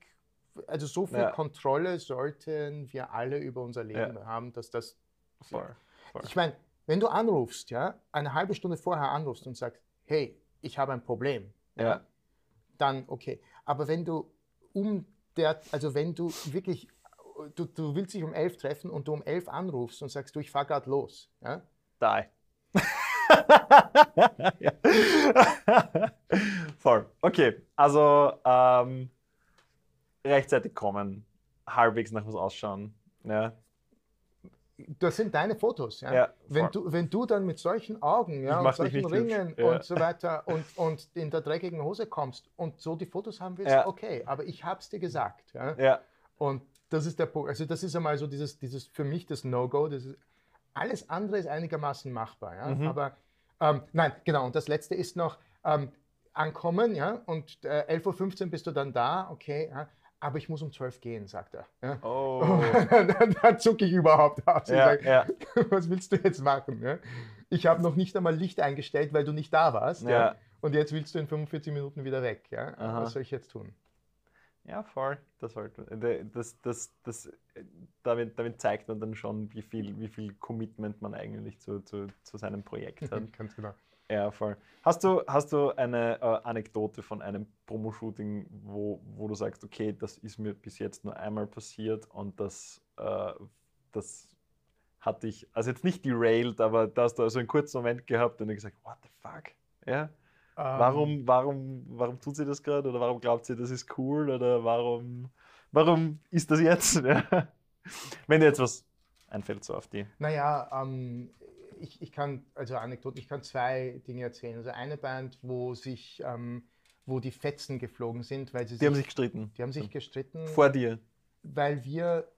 also so viel Ja. Kontrolle sollten wir alle über unser Leben haben, dass das. Voll, voll. Ich meine, wenn du anrufst, ja, eine halbe Stunde vorher anrufst und sagst, hey, ich habe ein Problem, Ja. dann okay. Aber wenn du um der, also wenn du wirklich, du, du willst dich um 11 treffen und du um 11 anrufst und sagst, du, ich fahre gerade los, ja, Die. ja. Voll. Okay, also ähm, rechtzeitig kommen, halbwegs nach was ausschauen. Ja. das sind deine Fotos. Ja? Ja, wenn, du, wenn du dann mit solchen Augen ja, und solchen. Ringen Ja. und so weiter und, und in der dreckigen Hose kommst und so die Fotos haben willst, Ja. okay, aber ich habe es dir gesagt. Ja? ja. Und das ist der Punkt. Also das ist einmal so dieses, dieses für mich das No-Go. Alles andere ist einigermaßen machbar. Ja? Mhm. Aber ähm, nein, genau. Und das letzte ist noch ähm, ankommen, ja, und äh, 11.15 Uhr bist du dann da, okay, ja, aber ich muss um 12 gehen, sagt er. Ja? Oh. dann, dann zucke ich überhaupt aus. und ja, sag, ja. was willst du jetzt machen? Ja? ich habe noch nicht einmal Licht eingestellt, weil du nicht da warst. Ja. Ja. Und jetzt willst du in 45 Minuten wieder weg. Ja? Aha. Was soll ich jetzt tun? Ja, voll. Das, sollte, äh, das, das, das, damit, damit zeigt man dann schon, wie viel, wie viel Commitment man eigentlich zu, zu, zu seinem Projekt hat. Ganz genau. Ja, voll. Hast du, hast du eine äh, Anekdote von einem Promo-Shooting, wo, wo du sagst, okay, das ist mir bis jetzt nur einmal passiert und das, äh, das hat dich, also jetzt nicht derailed, aber da hast du also einen kurzen Moment gehabt und dann gesagt, what the fuck? Ja? Ähm, Warum, warum, warum tut sie das gerade? Oder warum glaubt sie, das ist cool? Oder warum, warum ist das jetzt? Wenn dir jetzt was einfällt, so auf die. Naja, ähm, ich, ich kann, also Anekdoten, ich kann zwei Dinge erzählen. Also eine Band, wo sich, ähm, wo die Fetzen geflogen sind, weil sie Die haben sich gestritten. die haben sich gestritten, Vor dir. weil wir,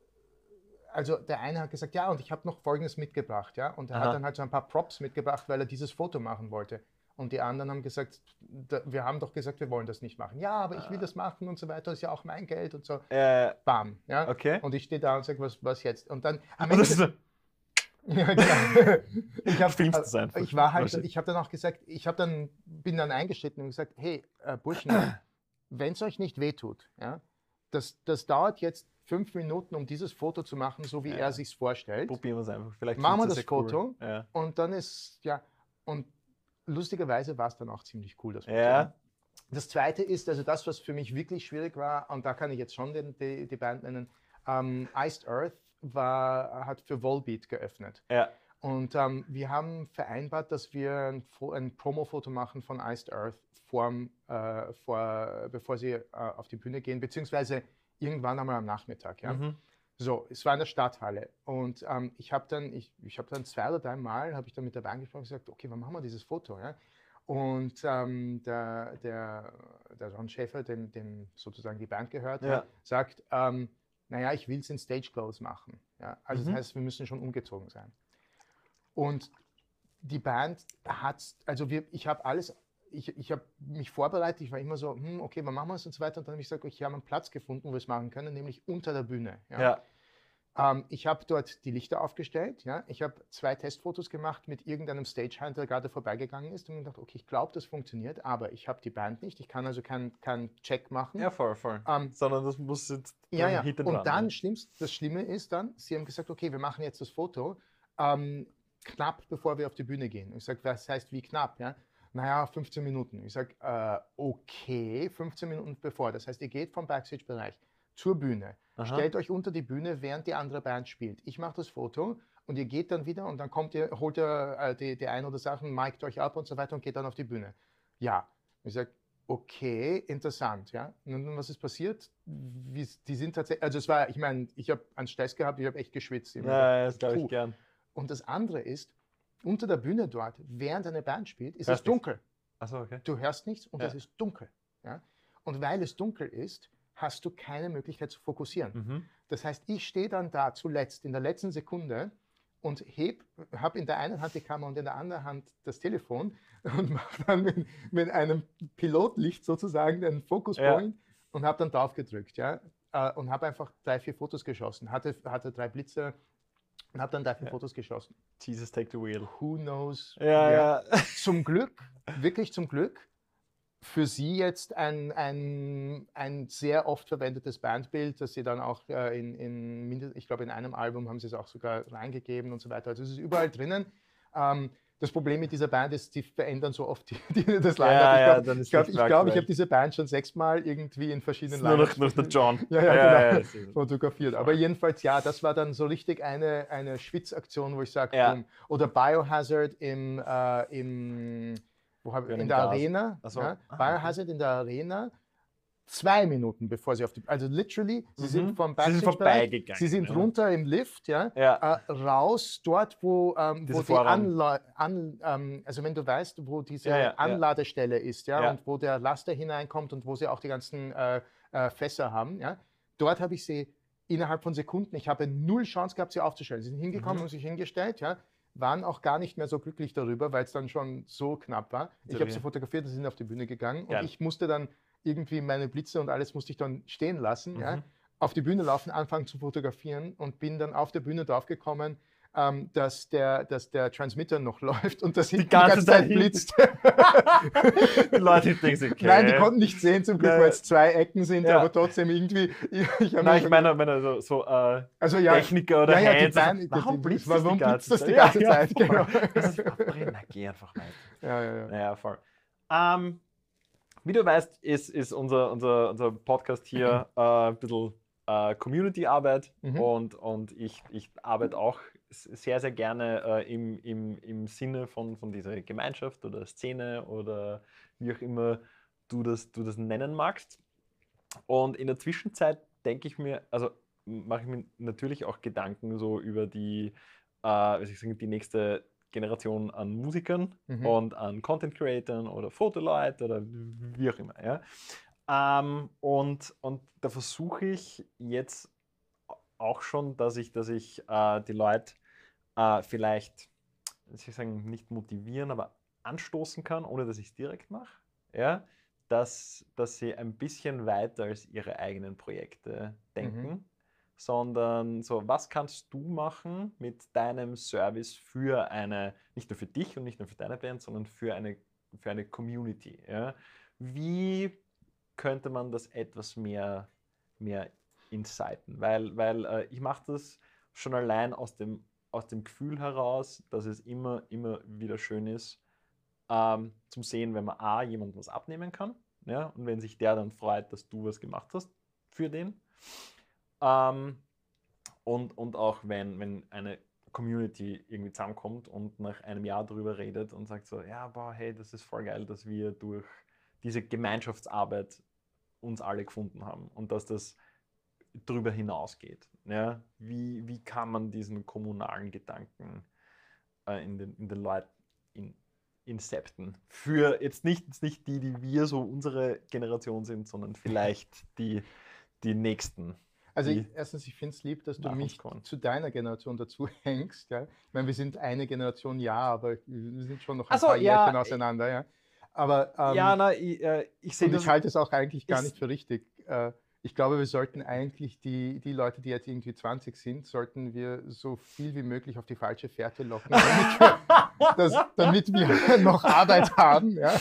also der eine hat gesagt, ja, und ich habe noch Folgendes mitgebracht, ja, und er Aha. hat dann halt so ein paar Props mitgebracht, weil er dieses Foto machen wollte. Und die anderen haben gesagt, wir haben doch gesagt, wir wollen das nicht machen. Ja, aber ich will das machen und so weiter, das ist ja auch mein Geld und so. Äh, Bam, ja. okay. Und ich stehe da und sage, was, was jetzt? Und dann am das Ende, so, ja, genau. ich, hab, einfach. ich war halt, ich habe dann auch gesagt, ich habe dann, bin dann eingeschritten und gesagt, hey, äh, Burschen, wenn es euch nicht wehtut, ja, das, das dauert jetzt fünf Minuten, um dieses Foto zu machen, so wie Ja. er sich vorstellt. probieren wir es einfach. Vielleicht Machen wir das ja Foto? Cool. Und dann ist, ja, und lustigerweise war es dann auch ziemlich cool, das. Ja. Das zweite ist, also das, was für mich wirklich schwierig war, und da kann ich jetzt schon den, die, die Band nennen, ähm, Iced Earth war, hat für Volbeat geöffnet. ja. Und ähm, wir haben vereinbart, dass wir ein, ein Promo-Foto machen von Iced Earth, vorm, äh, vor, bevor sie äh, auf die Bühne gehen, beziehungsweise irgendwann einmal am Nachmittag. Ja? Mhm. So, es war in der Stadthalle. Und ähm, ich habe dann, ich, ich habe dann zwei oder drei Mal, habe ich dann mit der Band gesprochen und gesagt, okay, wann machen wir dieses Foto? Ja? Und ähm, der, der, der Ron Schäfer, dem, dem sozusagen die Band gehört, Ja. sagt, ähm, naja, ich will es in Stage Clothes machen. Ja? Also Mhm. das heißt, wir müssen schon umgezogen sein. Und die Band hat, also wir, ich habe alles, ich, ich habe mich vorbereitet, ich war immer so, hm, okay, wann machen wir es und so weiter. Und dann habe ich gesagt, okay, wir haben einen Platz gefunden, wo wir es machen können, nämlich unter der Bühne. Ja. Ähm, ich habe dort die Lichter aufgestellt. Ja? Ich habe zwei Testfotos gemacht mit irgendeinem Stagehand, der gerade vorbeigegangen ist und mir gedacht, okay, ich glaube, das funktioniert, aber ich habe die Band nicht. Ich kann also keinen keinen Check machen. ja, voll, voll. Ähm, Sondern das muss jetzt ja, ja. hit Und dann, ja. schlimmst, das Schlimme ist dann, sie haben gesagt, okay, wir machen jetzt das Foto ähm, knapp bevor wir auf die Bühne gehen. Ich sage, was heißt wie knapp? Ja? Naja, 15 Minuten. Ich sage, äh, okay, 15 Minuten bevor. Das heißt, ihr geht vom Backstage-Bereich zur Bühne. Aha. Stellt euch unter die Bühne, während die andere Band spielt. Ich mache das Foto und ihr geht dann wieder und dann kommt ihr, holt ihr äh, die, die ein oder Sachen, mikt euch ab und so weiter und geht dann auf die Bühne. Ja. Ich sage, okay, interessant, ja. Und nun, was ist passiert? Wie, die sind tatsächlich, also es war, ich meine, ich habe einen Stress gehabt, ich habe echt geschwitzt. Gedacht, Ja, das glaube ich gern. Und das andere ist, unter der Bühne dort, während eine Band spielt, ist Hörst es dunkel. Achso, okay. Du hörst nichts und Ja. es ist dunkel. Ja? Und weil es dunkel ist, hast du keine Möglichkeit zu fokussieren. Mhm. Das heißt, ich stehe dann da zuletzt in der letzten Sekunde und heb, habe in der einen Hand die Kamera und in der anderen Hand das Telefon und mache dann mit, mit einem Pilotlicht sozusagen den Focus Ja. Und habe dann drauf gedrückt, ja, äh, und habe einfach drei, vier Fotos geschossen. Hatte, hatte drei Blitze und habe dann drei, vier Ja. Fotos geschossen. Jesus, take the wheel. Who knows? Ja, ja. zum Glück, wirklich zum Glück, für sie jetzt ein, ein, ein sehr oft verwendetes Bandbild, das sie dann auch äh, in, in mindest- ich glaube, in einem Album haben sie es auch sogar reingegeben und so weiter. Also es ist überall drinnen. Ähm, das Problem mit dieser Band ist, die verändern so oft die, die, das Line-Up. Ja, ja, ich glaube, ist ich, glaub, ich, glaub, ich habe diese Band schon sechsmal irgendwie in verschiedenen ist nur noch, noch der John. Ja, ja, genau. fotografiert. Aber jedenfalls, ja, das war dann so richtig eine, eine Schwitzaktion, wo ich sage, Ja. oder Biohazard im, äh, im wo hab, in der Gas. Arena. So. Ja, Ah, Biohazard in der Arena. Zwei Minuten bevor sie auf die, also literally, sie Mhm. sind vom Sie sind Backstage vorbeigegangen, Sie sind ja. runter im Lift, ja, Ja. äh, raus dort, wo, ähm, wo die. Anla an, ähm, also wenn du weißt, wo diese Ja. Anladestelle ist, ja, Ja. und wo der Laster hineinkommt und wo sie auch die ganzen äh, äh, Fässer haben, ja, dort habe ich sie innerhalb von Sekunden, ich habe null Chance gehabt, sie aufzustellen. Sie sind hingekommen Mhm. und sich hingestellt, ja, waren auch gar nicht mehr so glücklich darüber, weil es dann schon so knapp war. Ich habe sie fotografiert, sie sind auf die Bühne gegangen Geil. und ich musste dann irgendwie meine Blitze und alles musste ich dann stehen lassen, ja, Mhm. auf die Bühne laufen, anfangen zu fotografieren und bin dann auf der Bühne draufgekommen, ähm, dass, der, dass der Transmitter noch läuft und das Die hinten ganze Zeit blitzt. Die Leute denken sich, okay. Nein, die konnten nicht sehen zum Glück, weil es zwei Ecken sind, Ja. aber trotzdem irgendwie. Ich, ich Nein, ich meine, meine so, so äh, also ja, Techniker oder ja, ja, die Hands. Beine- warum die- blitzt warum das die ganze das die ganze Zeit? voll. Genau. Das ist. Na, geh einfach weiter. ja, ja, ja. Naja, voll. Ähm, wie du weißt, ist, ist unser, unser, unser Podcast hier äh, ein bisschen äh, Community-Arbeit Mhm. und, und ich, ich arbeite auch sehr, sehr gerne äh, im, im, im Sinne von, von dieser Gemeinschaft oder Szene oder wie auch immer du das, du das nennen magst. Und in der Zwischenzeit denke ich mir, also mache ich mir natürlich auch Gedanken so über die, äh, soll ich sagen, die nächste Generation an Musikern Mhm. und an Content Creatern oder Fotoleuten oder wie auch immer. Ja? Ähm, und, und da versuche ich jetzt auch schon, dass ich, dass ich äh, die Leute äh, vielleicht, ich sagen, nicht motivieren, aber anstoßen kann, ohne dass ich es direkt mache. Ja? Dass, dass sie ein bisschen weiter als ihre eigenen Projekte denken, sondern so, was kannst du machen mit deinem Service für eine, nicht nur für dich und nicht nur für deine Band, sondern für eine, für eine Community. Ja? Wie könnte man das etwas mehr, mehr insighten? Weil, weil äh, ich mache das schon allein aus dem, aus dem Gefühl heraus, dass es immer, immer wieder schön ist, ähm, zum Sehen, wenn man A, jemandem was abnehmen kann, ja, und wenn sich der dann freut, dass du was gemacht hast für den. Ähm, und, und auch wenn, wenn eine Community irgendwie zusammenkommt und nach einem Jahr darüber redet und sagt so, ja, boah, hey, das ist voll geil, dass wir durch diese Gemeinschaftsarbeit uns alle gefunden haben und dass das darüber hinausgeht. Ja? Wie, wie kann man diesen kommunalen Gedanken äh, in, den, in den Leuten in, incepten? Für jetzt nicht, jetzt nicht die, die wir so unsere Generation sind, sondern vielleicht die, die nächsten. Also ich, erstens, ich finde es lieb, dass du mich kommen. zu deiner Generation dazu hängst. Ja? Ich meine, wir sind eine Generation, ja, aber wir sind schon noch ein so, paar ja, Jährchen äh, auseinander. Ja? Aber ähm, ja, na, ich, äh, ich sehe und das. ich halte es auch eigentlich gar nicht für richtig. Äh, ich glaube, wir sollten eigentlich die, die Leute, die jetzt irgendwie 20 sind, sollten wir so viel wie möglich auf die falsche Fährte locken, damit wir, das, damit wir noch Arbeit haben. Ja?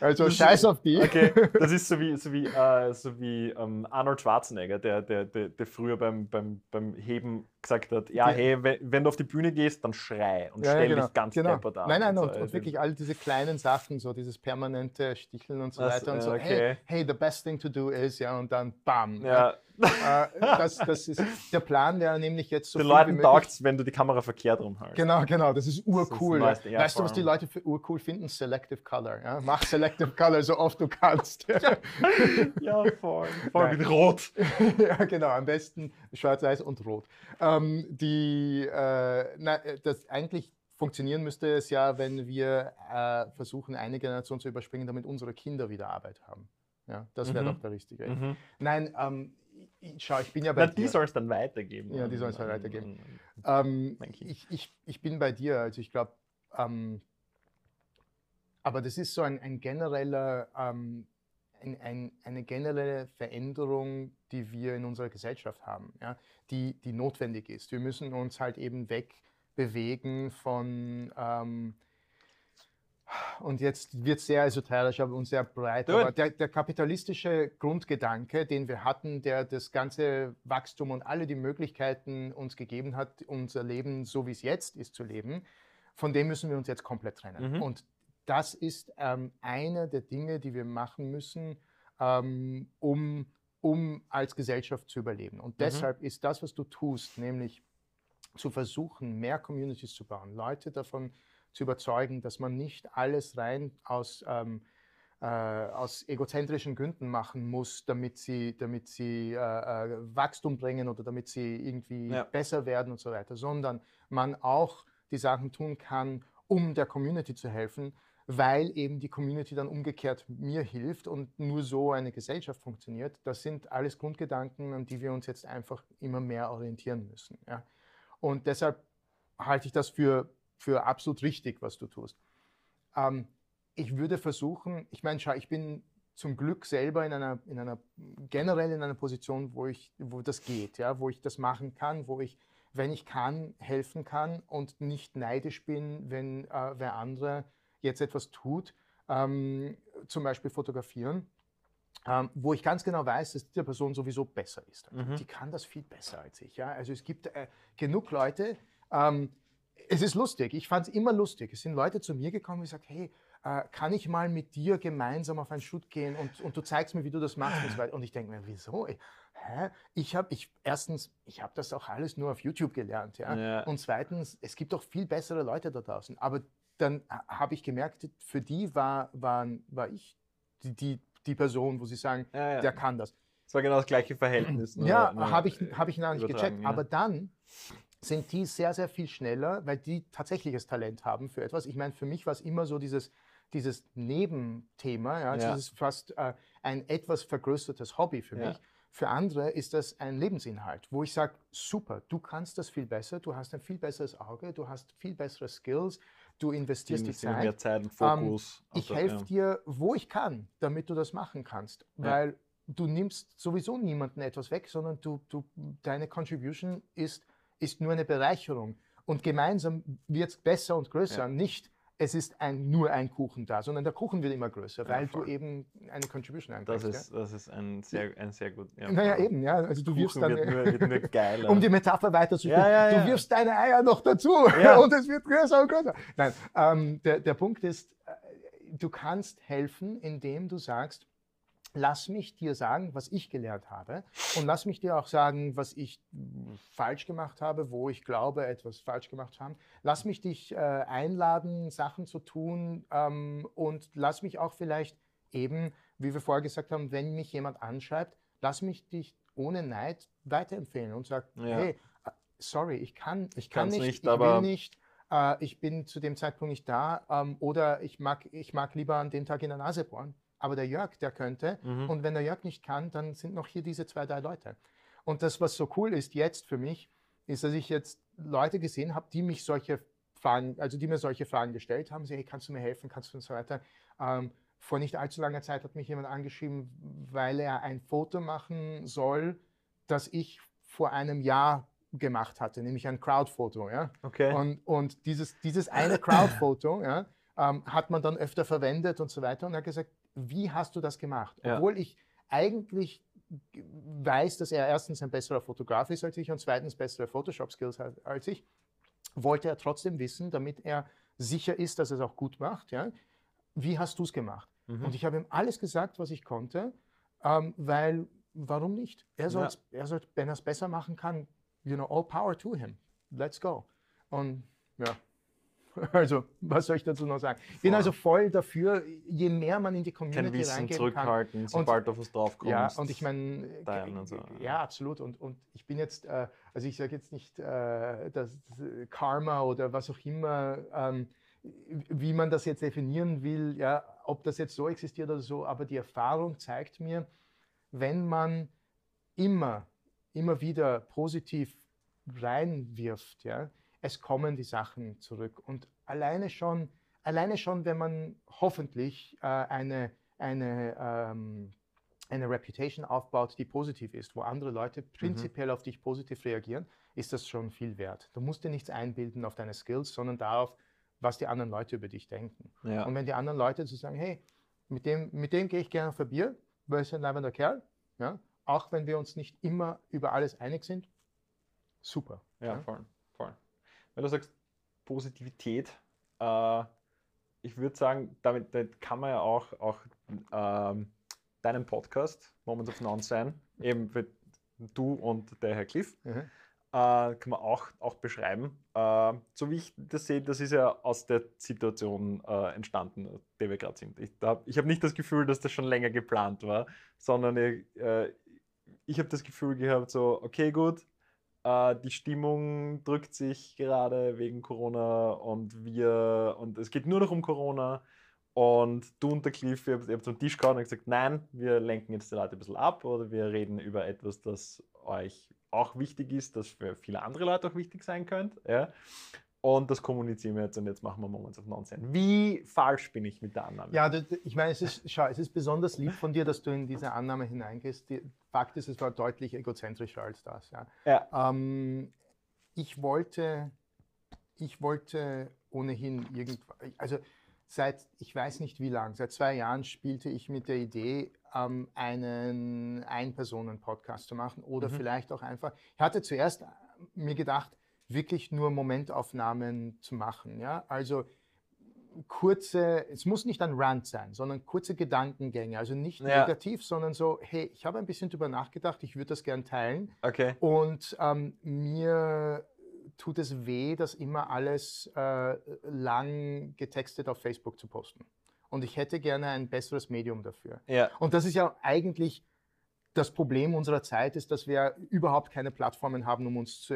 Also Das ist- scheiß auf die. Okay, das ist so wie, so wie, äh, so wie ähm, Arnold Schwarzenegger, der, der, der, der früher beim, beim, beim Heben gesagt hat, ja, hey, wenn, du auf die Bühne gehst, dann schrei und Ja, ja, stell genau, dich ganz genau. deppert an. Nein, nein, so. und, und Also, wirklich all diese kleinen Sachen, so dieses permanente Sticheln und so Das, weiter und äh, so, okay. hey, hey, the best thing to do is, ja, und dann bam. Ja, Äh, das, das ist, der Plan wäre nämlich jetzt so den Leuten taugt es, wenn du die Kamera verkehrt rumhältst. Genau, genau, das ist ist urcool. das ja. Neueste, ja, weißt du, was die. Leute für urcool finden? Selective Color. Ja? Mach Selective Color so oft du kannst. Ja, voll. Voll Nein. mit Rot. ja, genau, am besten schwarz-weiß und rot. Ähm, die, äh, na, äh, das eigentlich funktionieren müsste es ja, wenn wir äh, versuchen, eine Generation zu überspringen, damit unsere Kinder wieder Arbeit haben. Ja, das wäre Mhm. doch der richtige. Mhm. Nein, ähm, schau, ich bin ja bei Na, die dir. soll es dann weitergeben. Ja, die an- sollen's halt an- weitergeben. Ähm, Kind. ich, ich, ich bin bei dir. Also ich glaube, ähm, aber das ist so ein, ein genereller, ähm, ein, ein, eine generelle Veränderung, die wir in unserer Gesellschaft haben, ja, die, die notwendig ist. Wir müssen uns halt eben wegbewegen von ähm, und jetzt wird es sehr esoterisch aber und sehr breit. Aber der, der kapitalistische Grundgedanke, den wir hatten, der das ganze Wachstum und alle die Möglichkeiten uns gegeben hat, unser Leben so wie es jetzt ist zu leben, von dem müssen wir uns jetzt komplett trennen. Mhm. Und das ist ähm, eine der Dinge, die wir machen müssen, ähm, um, um als Gesellschaft zu überleben. Und Mhm. deshalb ist das, was du tust, nämlich zu versuchen, mehr Communities zu bauen, Leute davon zu überzeugen, dass man nicht alles rein aus, ähm, äh, aus egozentrischen Gründen machen muss, damit sie, damit sie äh, äh, Wachstum bringen oder damit sie irgendwie Ja. besser werden und so weiter, sondern man auch die Sachen tun kann, um der Community zu helfen, weil eben die Community dann umgekehrt mir hilft und nur so eine Gesellschaft funktioniert. Das sind alles Grundgedanken, an die wir uns jetzt einfach immer mehr orientieren müssen. Ja? Und deshalb halte ich das für, für absolut richtig, was du tust. Ähm, ich würde versuchen, ich meine, schau, ich bin zum Glück selber in einer, in einer generell in einer Position, wo ich, wo das geht, ja, wo ich das machen kann, wo ich wenn ich kann, helfen kann und nicht neidisch bin, wenn äh, wer andere jetzt etwas tut, ähm, zum Beispiel fotografieren, ähm, wo ich ganz genau weiß, dass diese Person sowieso besser ist. Mhm. Die kann das viel besser als ich. Ja? Also es gibt äh, genug Leute, ähm, es ist lustig, ich fand es immer lustig. Es sind Leute zu mir gekommen und gesagt, hey, äh, kann ich mal mit dir gemeinsam auf einen Shoot gehen und, und du zeigst mir, wie du das machst und so weiter. Und ich denke mir, wieso? Hä? Ich habe, ich, erstens, ich habe das auch alles nur auf YouTube gelernt. Ja? Ja. Und zweitens, es gibt auch viel bessere Leute da draußen. Aber dann habe ich gemerkt, für die war, waren, war ich die, die, die Person, wo sie sagen, Ja, ja. der kann das. Das war genau das gleiche Verhältnis. nur- Ja, nur, habe ich, hab ich noch nicht gecheckt. ja. Aber dann sind die sehr, sehr viel schneller, weil die tatsächliches Talent haben für etwas. Ich meine, für mich war es immer so dieses, dieses Nebenthema, ja, Ja. das ist fast äh, ein etwas vergrößertes Hobby für mich. Für andere ist das ein Lebensinhalt, wo ich sage, super, du kannst das viel besser, du hast ein viel besseres Auge, du hast viel bessere Skills, du investierst die, Zeit. mehr Zeit und Ähm, Fokus. Ich Also, helfe ja. dir, wo ich kann, damit du das machen kannst. Ja. Weil du nimmst sowieso niemandem etwas weg, sondern du, du, deine Contribution ist, ist nur eine Bereicherung. Und gemeinsam wird es besser und größer. Ja. Nicht, es ist ein, nur ein Kuchen da, sondern der Kuchen wird immer größer, Ja, weil du voll. eben eine Contribution Das einbringst. ist, das ist ein sehr, ein sehr gut. Ja, ja? Naja, voll. eben, ja. Also du wirfst dann, wird nur, wird nur geiler. um die Metapher weiterzuspielen, Ja, ja, du wirfst deine Eier noch dazu Ja. und es wird größer und größer. Nein, ähm, der, der Punkt ist, äh, du kannst helfen, indem du sagst, lass mich dir sagen, was ich gelernt habe und lass mich dir auch sagen, was ich mh, falsch gemacht habe, wo ich glaube, etwas falsch gemacht zu haben. Lass mich dich äh, einladen, Sachen zu tun ähm, und lass mich auch vielleicht eben, wie wir vorher gesagt haben, wenn mich jemand anschreibt, lass mich dich ohne Neid weiterempfehlen und sag, Ja. hey, äh, sorry, ich kann, ich kann nicht, nicht, ich will nicht, äh, ich bin zu dem Zeitpunkt nicht da ähm, oder ich mag, ich mag lieber an dem Tag in der Nase bohren. Aber der Jörg, der könnte. Mhm. Und wenn der Jörg nicht kann, dann sind noch hier diese zwei, drei Leute. Und das, was so cool ist jetzt für mich, ist, dass ich jetzt Leute gesehen habe, die mich solche Fragen, also die mir solche Fragen gestellt haben, so, hey, kannst du mir helfen, kannst du und so weiter. Ähm, vor nicht allzu langer Zeit hat mich jemand angeschrieben, weil er ein Foto machen soll, das ich vor einem Jahr gemacht hatte, nämlich ein Crowdfoto. Ja? Okay. Und, und dieses, dieses eine Crowdfoto ja, ähm, hat man dann öfter verwendet und so weiter. Und er hat gesagt, wie hast du das gemacht? Ja. Obwohl ich eigentlich weiß, dass er erstens ein besserer Fotograf ist als ich und zweitens bessere Photoshop-Skills hat als ich, wollte er trotzdem wissen, damit er sicher ist, dass er es auch gut macht. Ja? Wie hast du es gemacht? Mhm. Und ich habe ihm alles gesagt, was ich konnte, ähm, weil warum nicht? Er soll, er soll wenn er es besser machen kann, you know, all power to him. Let's go. Und ja, also was soll ich dazu noch sagen? Ich bin also voll dafür, je mehr man in die Kein Community Wissen reingeben kann. zurückhalten, sobald du auf was draufkommst. Ja, und ich meine, teilen und so. ja, absolut. Und, und ich bin jetzt, äh, also ich sage jetzt nicht, äh, dass äh, Karma oder was auch immer, ähm, wie man das jetzt definieren will, ja, ob das jetzt so existiert oder so, aber die Erfahrung zeigt mir, wenn man immer, immer wieder positiv reinwirft, ja, es kommen die Sachen zurück. Und alleine schon, alleine schon, wenn man hoffentlich äh, eine, eine, ähm, eine Reputation aufbaut, die positiv ist, wo andere Leute prinzipiell auf dich positiv reagieren, ist das schon viel wert. Du musst dir nichts einbilden auf deine Skills, sondern darauf, was die anderen Leute über dich denken. Ja. Und wenn die anderen Leute zu sagen, hey, mit dem, mit dem gehe ich gerne auf ein Bier, weil ist ein leibender Kerl, ja, auch wenn wir uns nicht immer über alles einig sind, super. Ja, voll, voll. Wenn du sagst Positivität, äh, ich würde sagen, damit, damit kann man ja auch, auch ähm, deinen Podcast, Moments of Nonsense, eben für du und der Herr Cliff, Mhm. äh, kann man auch, auch beschreiben. Äh, so wie ich das sehe, das ist ja aus der Situation äh, entstanden, in der wir gerade sind. Ich, da- ich habe nicht das Gefühl, dass das schon länger geplant war, sondern ich, äh, ich habe das Gefühl gehabt, so, okay, gut, äh, die Stimmung drückt sich gerade wegen Corona und wir, und es geht nur noch um Corona. Und du und der Cliff, ihr habt, zum Tisch gehauen und gesagt, nein, wir lenken jetzt die Leute ein bisschen ab oder wir reden über etwas, das euch auch wichtig ist, das für viele andere Leute auch wichtig sein könnte. Ja? Und das kommunizieren wir jetzt und jetzt machen wir Moments of Nonsense. Wie falsch bin ich mit der Annahme? Ja, ich meine, es ist, schau, es ist besonders lieb von dir, dass du in diese Annahme hineingehst. Die, Fakt ist, es war deutlich egozentrischer als das. Ja. Ja. Ähm, ich wollte, ich wollte ohnehin irgendwas, also seit, ich weiß nicht wie lang, seit zwei Jahren spielte ich mit der Idee, ähm, einen Ein-Personen-Podcast zu machen oder Mhm. vielleicht auch einfach, ich hatte zuerst mir gedacht, wirklich nur Momentaufnahmen zu machen, ja, also kurze, es muss nicht ein Rant sein, sondern kurze Gedankengänge, also nicht Ja. negativ, sondern so, hey, ich habe ein bisschen drüber nachgedacht, ich würde das gern teilen Okay. und ähm, mir tut es weh, das immer alles äh, lang getextet auf Facebook zu posten. Und ich hätte gerne ein besseres Medium dafür. Ja. Und das ist ja eigentlich das Problem unserer Zeit, ist, dass wir überhaupt keine Plattformen haben, um uns zu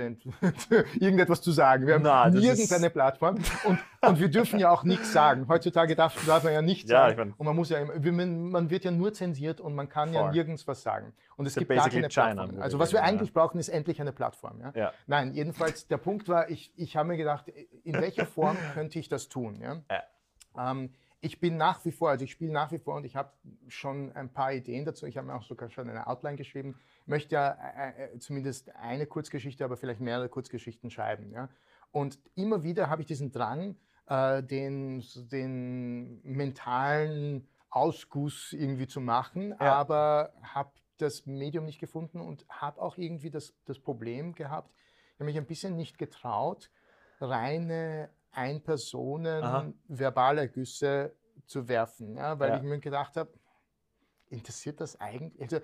irgendetwas zu sagen. Wir haben Na, das nirgends ist- eine Plattform und, und wir dürfen ja auch nichts sagen. Heutzutage darf, darf man ja nichts Ja, sagen. ich mein- und man muss ja, man wird ja nur zensiert und man kann ja Voll. nirgends was sagen. Und es ja gibt gar keine China, Plattform. Also was wir ja. eigentlich brauchen, ist endlich eine Plattform. Ja? Ja. Nein, jedenfalls der Punkt war, ich, ich habe mir gedacht, in welcher Form könnte ich das tun? Ja? Ja. Ähm, ich bin nach wie vor, also ich spiele nach wie vor und ich habe schon ein paar Ideen dazu. Ich habe mir auch sogar schon eine Outline geschrieben. Ich möchte ja äh, äh, zumindest eine Kurzgeschichte, aber vielleicht mehrere Kurzgeschichten schreiben. Ja? Und immer wieder habe ich diesen Drang, äh, den, den mentalen Ausguss irgendwie zu machen, Ja. aber habe das Medium nicht gefunden und habe auch irgendwie das, das Problem gehabt, ich habe mich ein bisschen nicht getraut, reine Ein-Personen Aha. Verbalergüsse zu werfen, ja, weil Ja. ich mir gedacht habe, interessiert das eigentlich, also,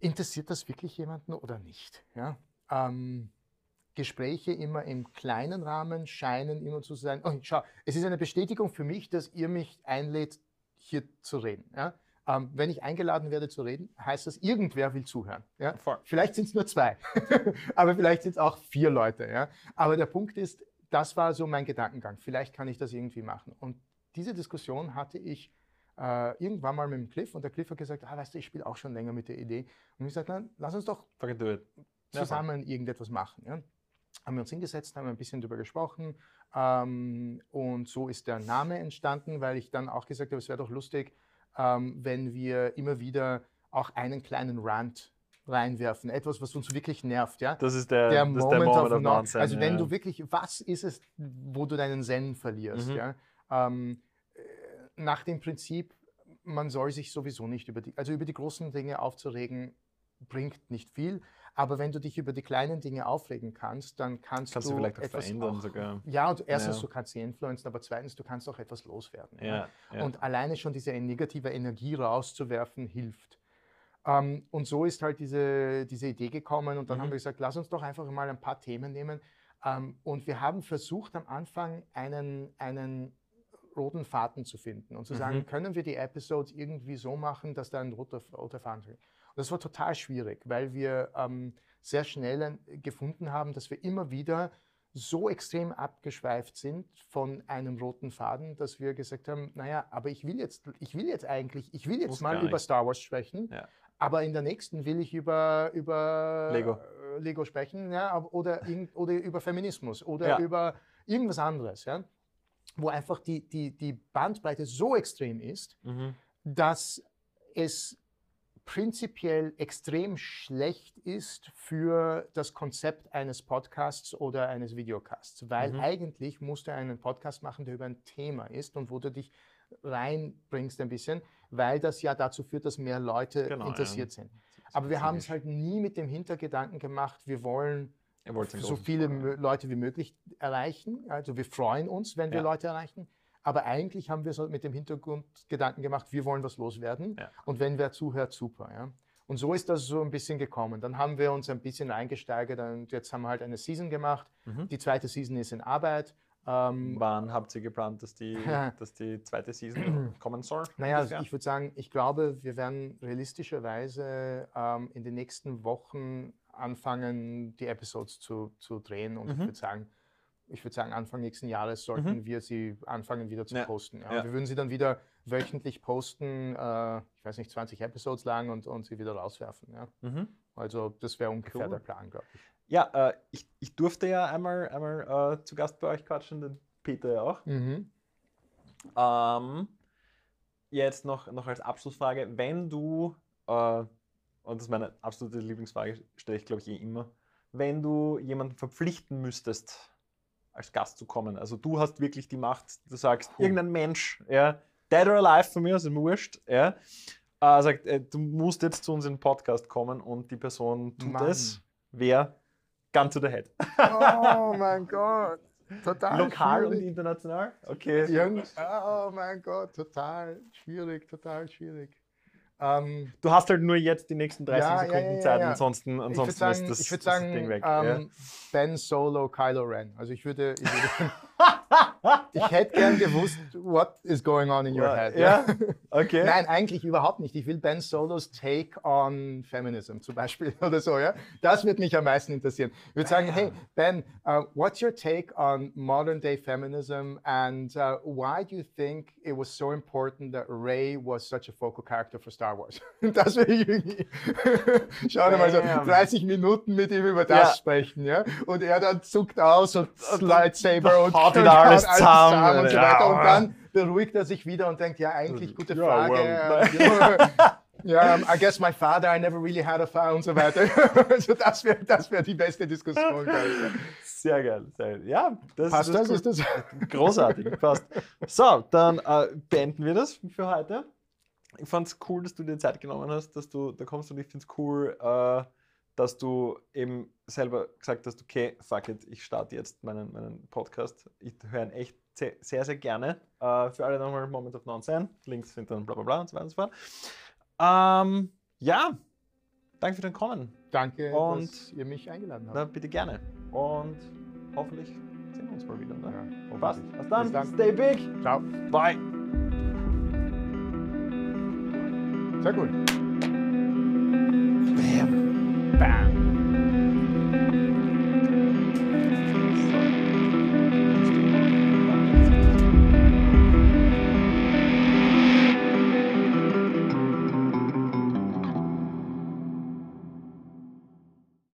interessiert das wirklich jemanden oder nicht? Ja? Ähm, Gespräche immer im kleinen Rahmen scheinen immer zu sein. Oh, schau, es ist eine Bestätigung für mich, dass ihr mich einlädt, hier zu reden. Ja? Ähm, wenn ich eingeladen werde zu reden, heißt das, irgendwer will zuhören. Ja? Vielleicht sind es nur zwei, aber vielleicht sind es auch vier Leute. Ja? Aber der Punkt ist, das war so mein Gedankengang. Vielleicht kann ich das irgendwie machen. Und diese Diskussion hatte ich äh, irgendwann mal mit dem Cliff und der Cliff hat gesagt, ah, weißt du, ich spiele auch schon länger mit der Idee. Und ich sagte, lass uns doch zusammen irgendetwas machen. Ja? Haben wir uns hingesetzt, haben ein bisschen darüber gesprochen ähm, und so ist der Name entstanden, weil ich dann auch gesagt habe, es wäre doch lustig, ähm, wenn wir immer wieder auch einen kleinen Rant reinwerfen, etwas, was uns wirklich nervt. Ja? Das ist der, der das Moment, der Moment of of no Nonsense. Also wenn ja. du wirklich, was ist es, wo du deinen Zen verlierst? Mhm. Ja? Ähm, äh, nach dem Prinzip, man soll sich sowieso nicht über die, also über die großen Dinge aufzuregen, bringt nicht viel. Aber wenn du dich über die kleinen Dinge aufregen kannst, dann kannst, Kannst du du vielleicht auch etwas verändern auch, sogar. Ja, und erstens, Ja. du kannst sie influenzen, aber zweitens, du kannst auch etwas loswerden. Ja, ja. Und alleine schon diese negative Energie rauszuwerfen, hilft. Ähm, und so ist halt diese, diese Idee gekommen und dann Mhm. haben wir gesagt, lass uns doch einfach mal ein paar Themen nehmen. Ähm, und wir haben versucht am Anfang einen, einen roten Faden zu finden und zu sagen, Mhm. können wir die Episodes irgendwie so machen, dass da ein roter, roter Faden drin ist. Und das war total schwierig, weil wir ähm, sehr schnell gefunden haben, dass wir immer wieder so extrem abgeschweift sind von einem roten Faden, dass wir gesagt haben, naja, aber ich will jetzt, ich will jetzt eigentlich, ich will jetzt Muss mal über. Star Wars sprechen, Ja. Aber in der nächsten will ich über, über Lego. äh, Lego sprechen, ja, oder, oder über Feminismus oder Ja. über irgendwas anderes, ja, wo einfach die, die, die Bandbreite so extrem ist, Mhm. dass es prinzipiell extrem schlecht ist für das Konzept eines Podcasts oder eines Videocasts, weil Mhm. eigentlich musst du einen Podcast machen, der über ein Thema ist und wo du dich reinbringst ein bisschen, weil das ja dazu führt, dass mehr Leute Genau, interessiert ja. sind. Aber wir haben es halt nie mit dem Hintergedanken gemacht, wir wollen so viele mö- Leute wie möglich erreichen. Also wir freuen uns, wenn wir Ja. Leute erreichen. Aber eigentlich haben wir so mit dem Hintergrundgedanken gemacht, wir wollen was loswerden. Ja. Und wenn wer zuhört, super. Ja? Und so ist das so ein bisschen gekommen. Dann haben wir uns ein bisschen eingesteigert und jetzt haben wir halt eine Season gemacht. Mhm. Die zweite Season ist in Arbeit. Ähm, Wann habt ihr geplant, dass die, dass die zweite Season kommen soll? Naja, also ich würde sagen, ich glaube, wir werden realistischerweise ähm, in den nächsten Wochen anfangen, die Episodes zu, zu drehen. Und ich Mhm. würde sagen, ich würde sagen, Anfang nächsten Jahres sollten wir sie anfangen wieder zu Ja, posten. Ja. ja. Wir würden sie dann wieder wöchentlich posten, äh, ich weiß nicht, 20 Episodes lang und, und sie wieder rauswerfen. Mhm. Also das wäre ungefähr Cool. der Plan, glaube ich. Ja, äh, ich, ich durfte ja einmal, einmal äh, zu Gast bei euch quatschen, den Peter ja auch. Mhm. Ähm, jetzt noch, noch als Abschlussfrage, wenn du, äh, und das ist meine absolute Lieblingsfrage, stelle ich glaube ich eh immer, wenn du jemanden verpflichten müsstest, als Gast zu kommen? Also du hast wirklich die Macht, du sagst, Puh. irgendein Mensch, ja, dead or alive von mir, ist mir wurscht, ja, äh, sagt, äh, du musst jetzt zu uns in den Podcast kommen und die Person tut Mann. es. Wer? Gun to the head. Oh mein Gott. Total Lokal und schwierig. international? Okay. Irgend, oh mein Gott, total schwierig, total schwierig. Ähm, Du hast halt nur jetzt die nächsten 30 Ja, Sekunden ja, ja, Zeit, ansonsten, ansonsten sagen, ist das, ich das sagen Ding weg. ähm, Ben Solo, Kylo Ren. Also ich würde, ich, würde ich hätte gern gewusst, what is going on in your head. ja, okay. Nein, eigentlich überhaupt nicht. Ich will Ben Solos Take on Feminism zum Beispiel oder so. Ja? Das wird mich am meisten interessieren. Ich würde sagen, hey Ben, uh, what's your take on modern day feminism and uh, why do you think it was so important that Ray was such a focal character for Star Wars? Das will ich irgendwie. Schau dir mal so Bam. 30 Minuten mit ihm über das Ja. sprechen. Ja? Und er dann zuckt aus und Lightsaber und, haut wieder alles haut zusammen. und so Ja. weiter. Und dann beruhigt er sich wieder und denkt, ja, eigentlich gute Ja, Frage. well. Ja, um, I guess my father, I never really had a father und so weiter. also das wäre das wär die beste Diskussion. Sehr geil. Sehr geil. Ja, das, Passt das? cool. Ist das? Großartig, passt. So, dann äh, beenden wir das für heute. Ich fand es cool, dass du dir Zeit genommen hast, dass du da kommst und ich finde es cool, äh, dass du eben selber gesagt hast, okay, fuck it, ich starte jetzt meinen, meinen Podcast. Ich höre ihn echt sehr, sehr gerne. Äh, für alle nochmal Moment of Nonsense. Links sind dann bla bla bla und so weiter und so fort. Ähm, ja, danke für dein Kommen. Danke, und dass ihr mich eingeladen habt. Na, bitte gerne. Und hoffentlich sehen wir uns mal wieder. Ne? Ja, Passt. Bis dann. Bis dann. Stay big. Ciao. Bye. Sehr gut. Bam. Bam.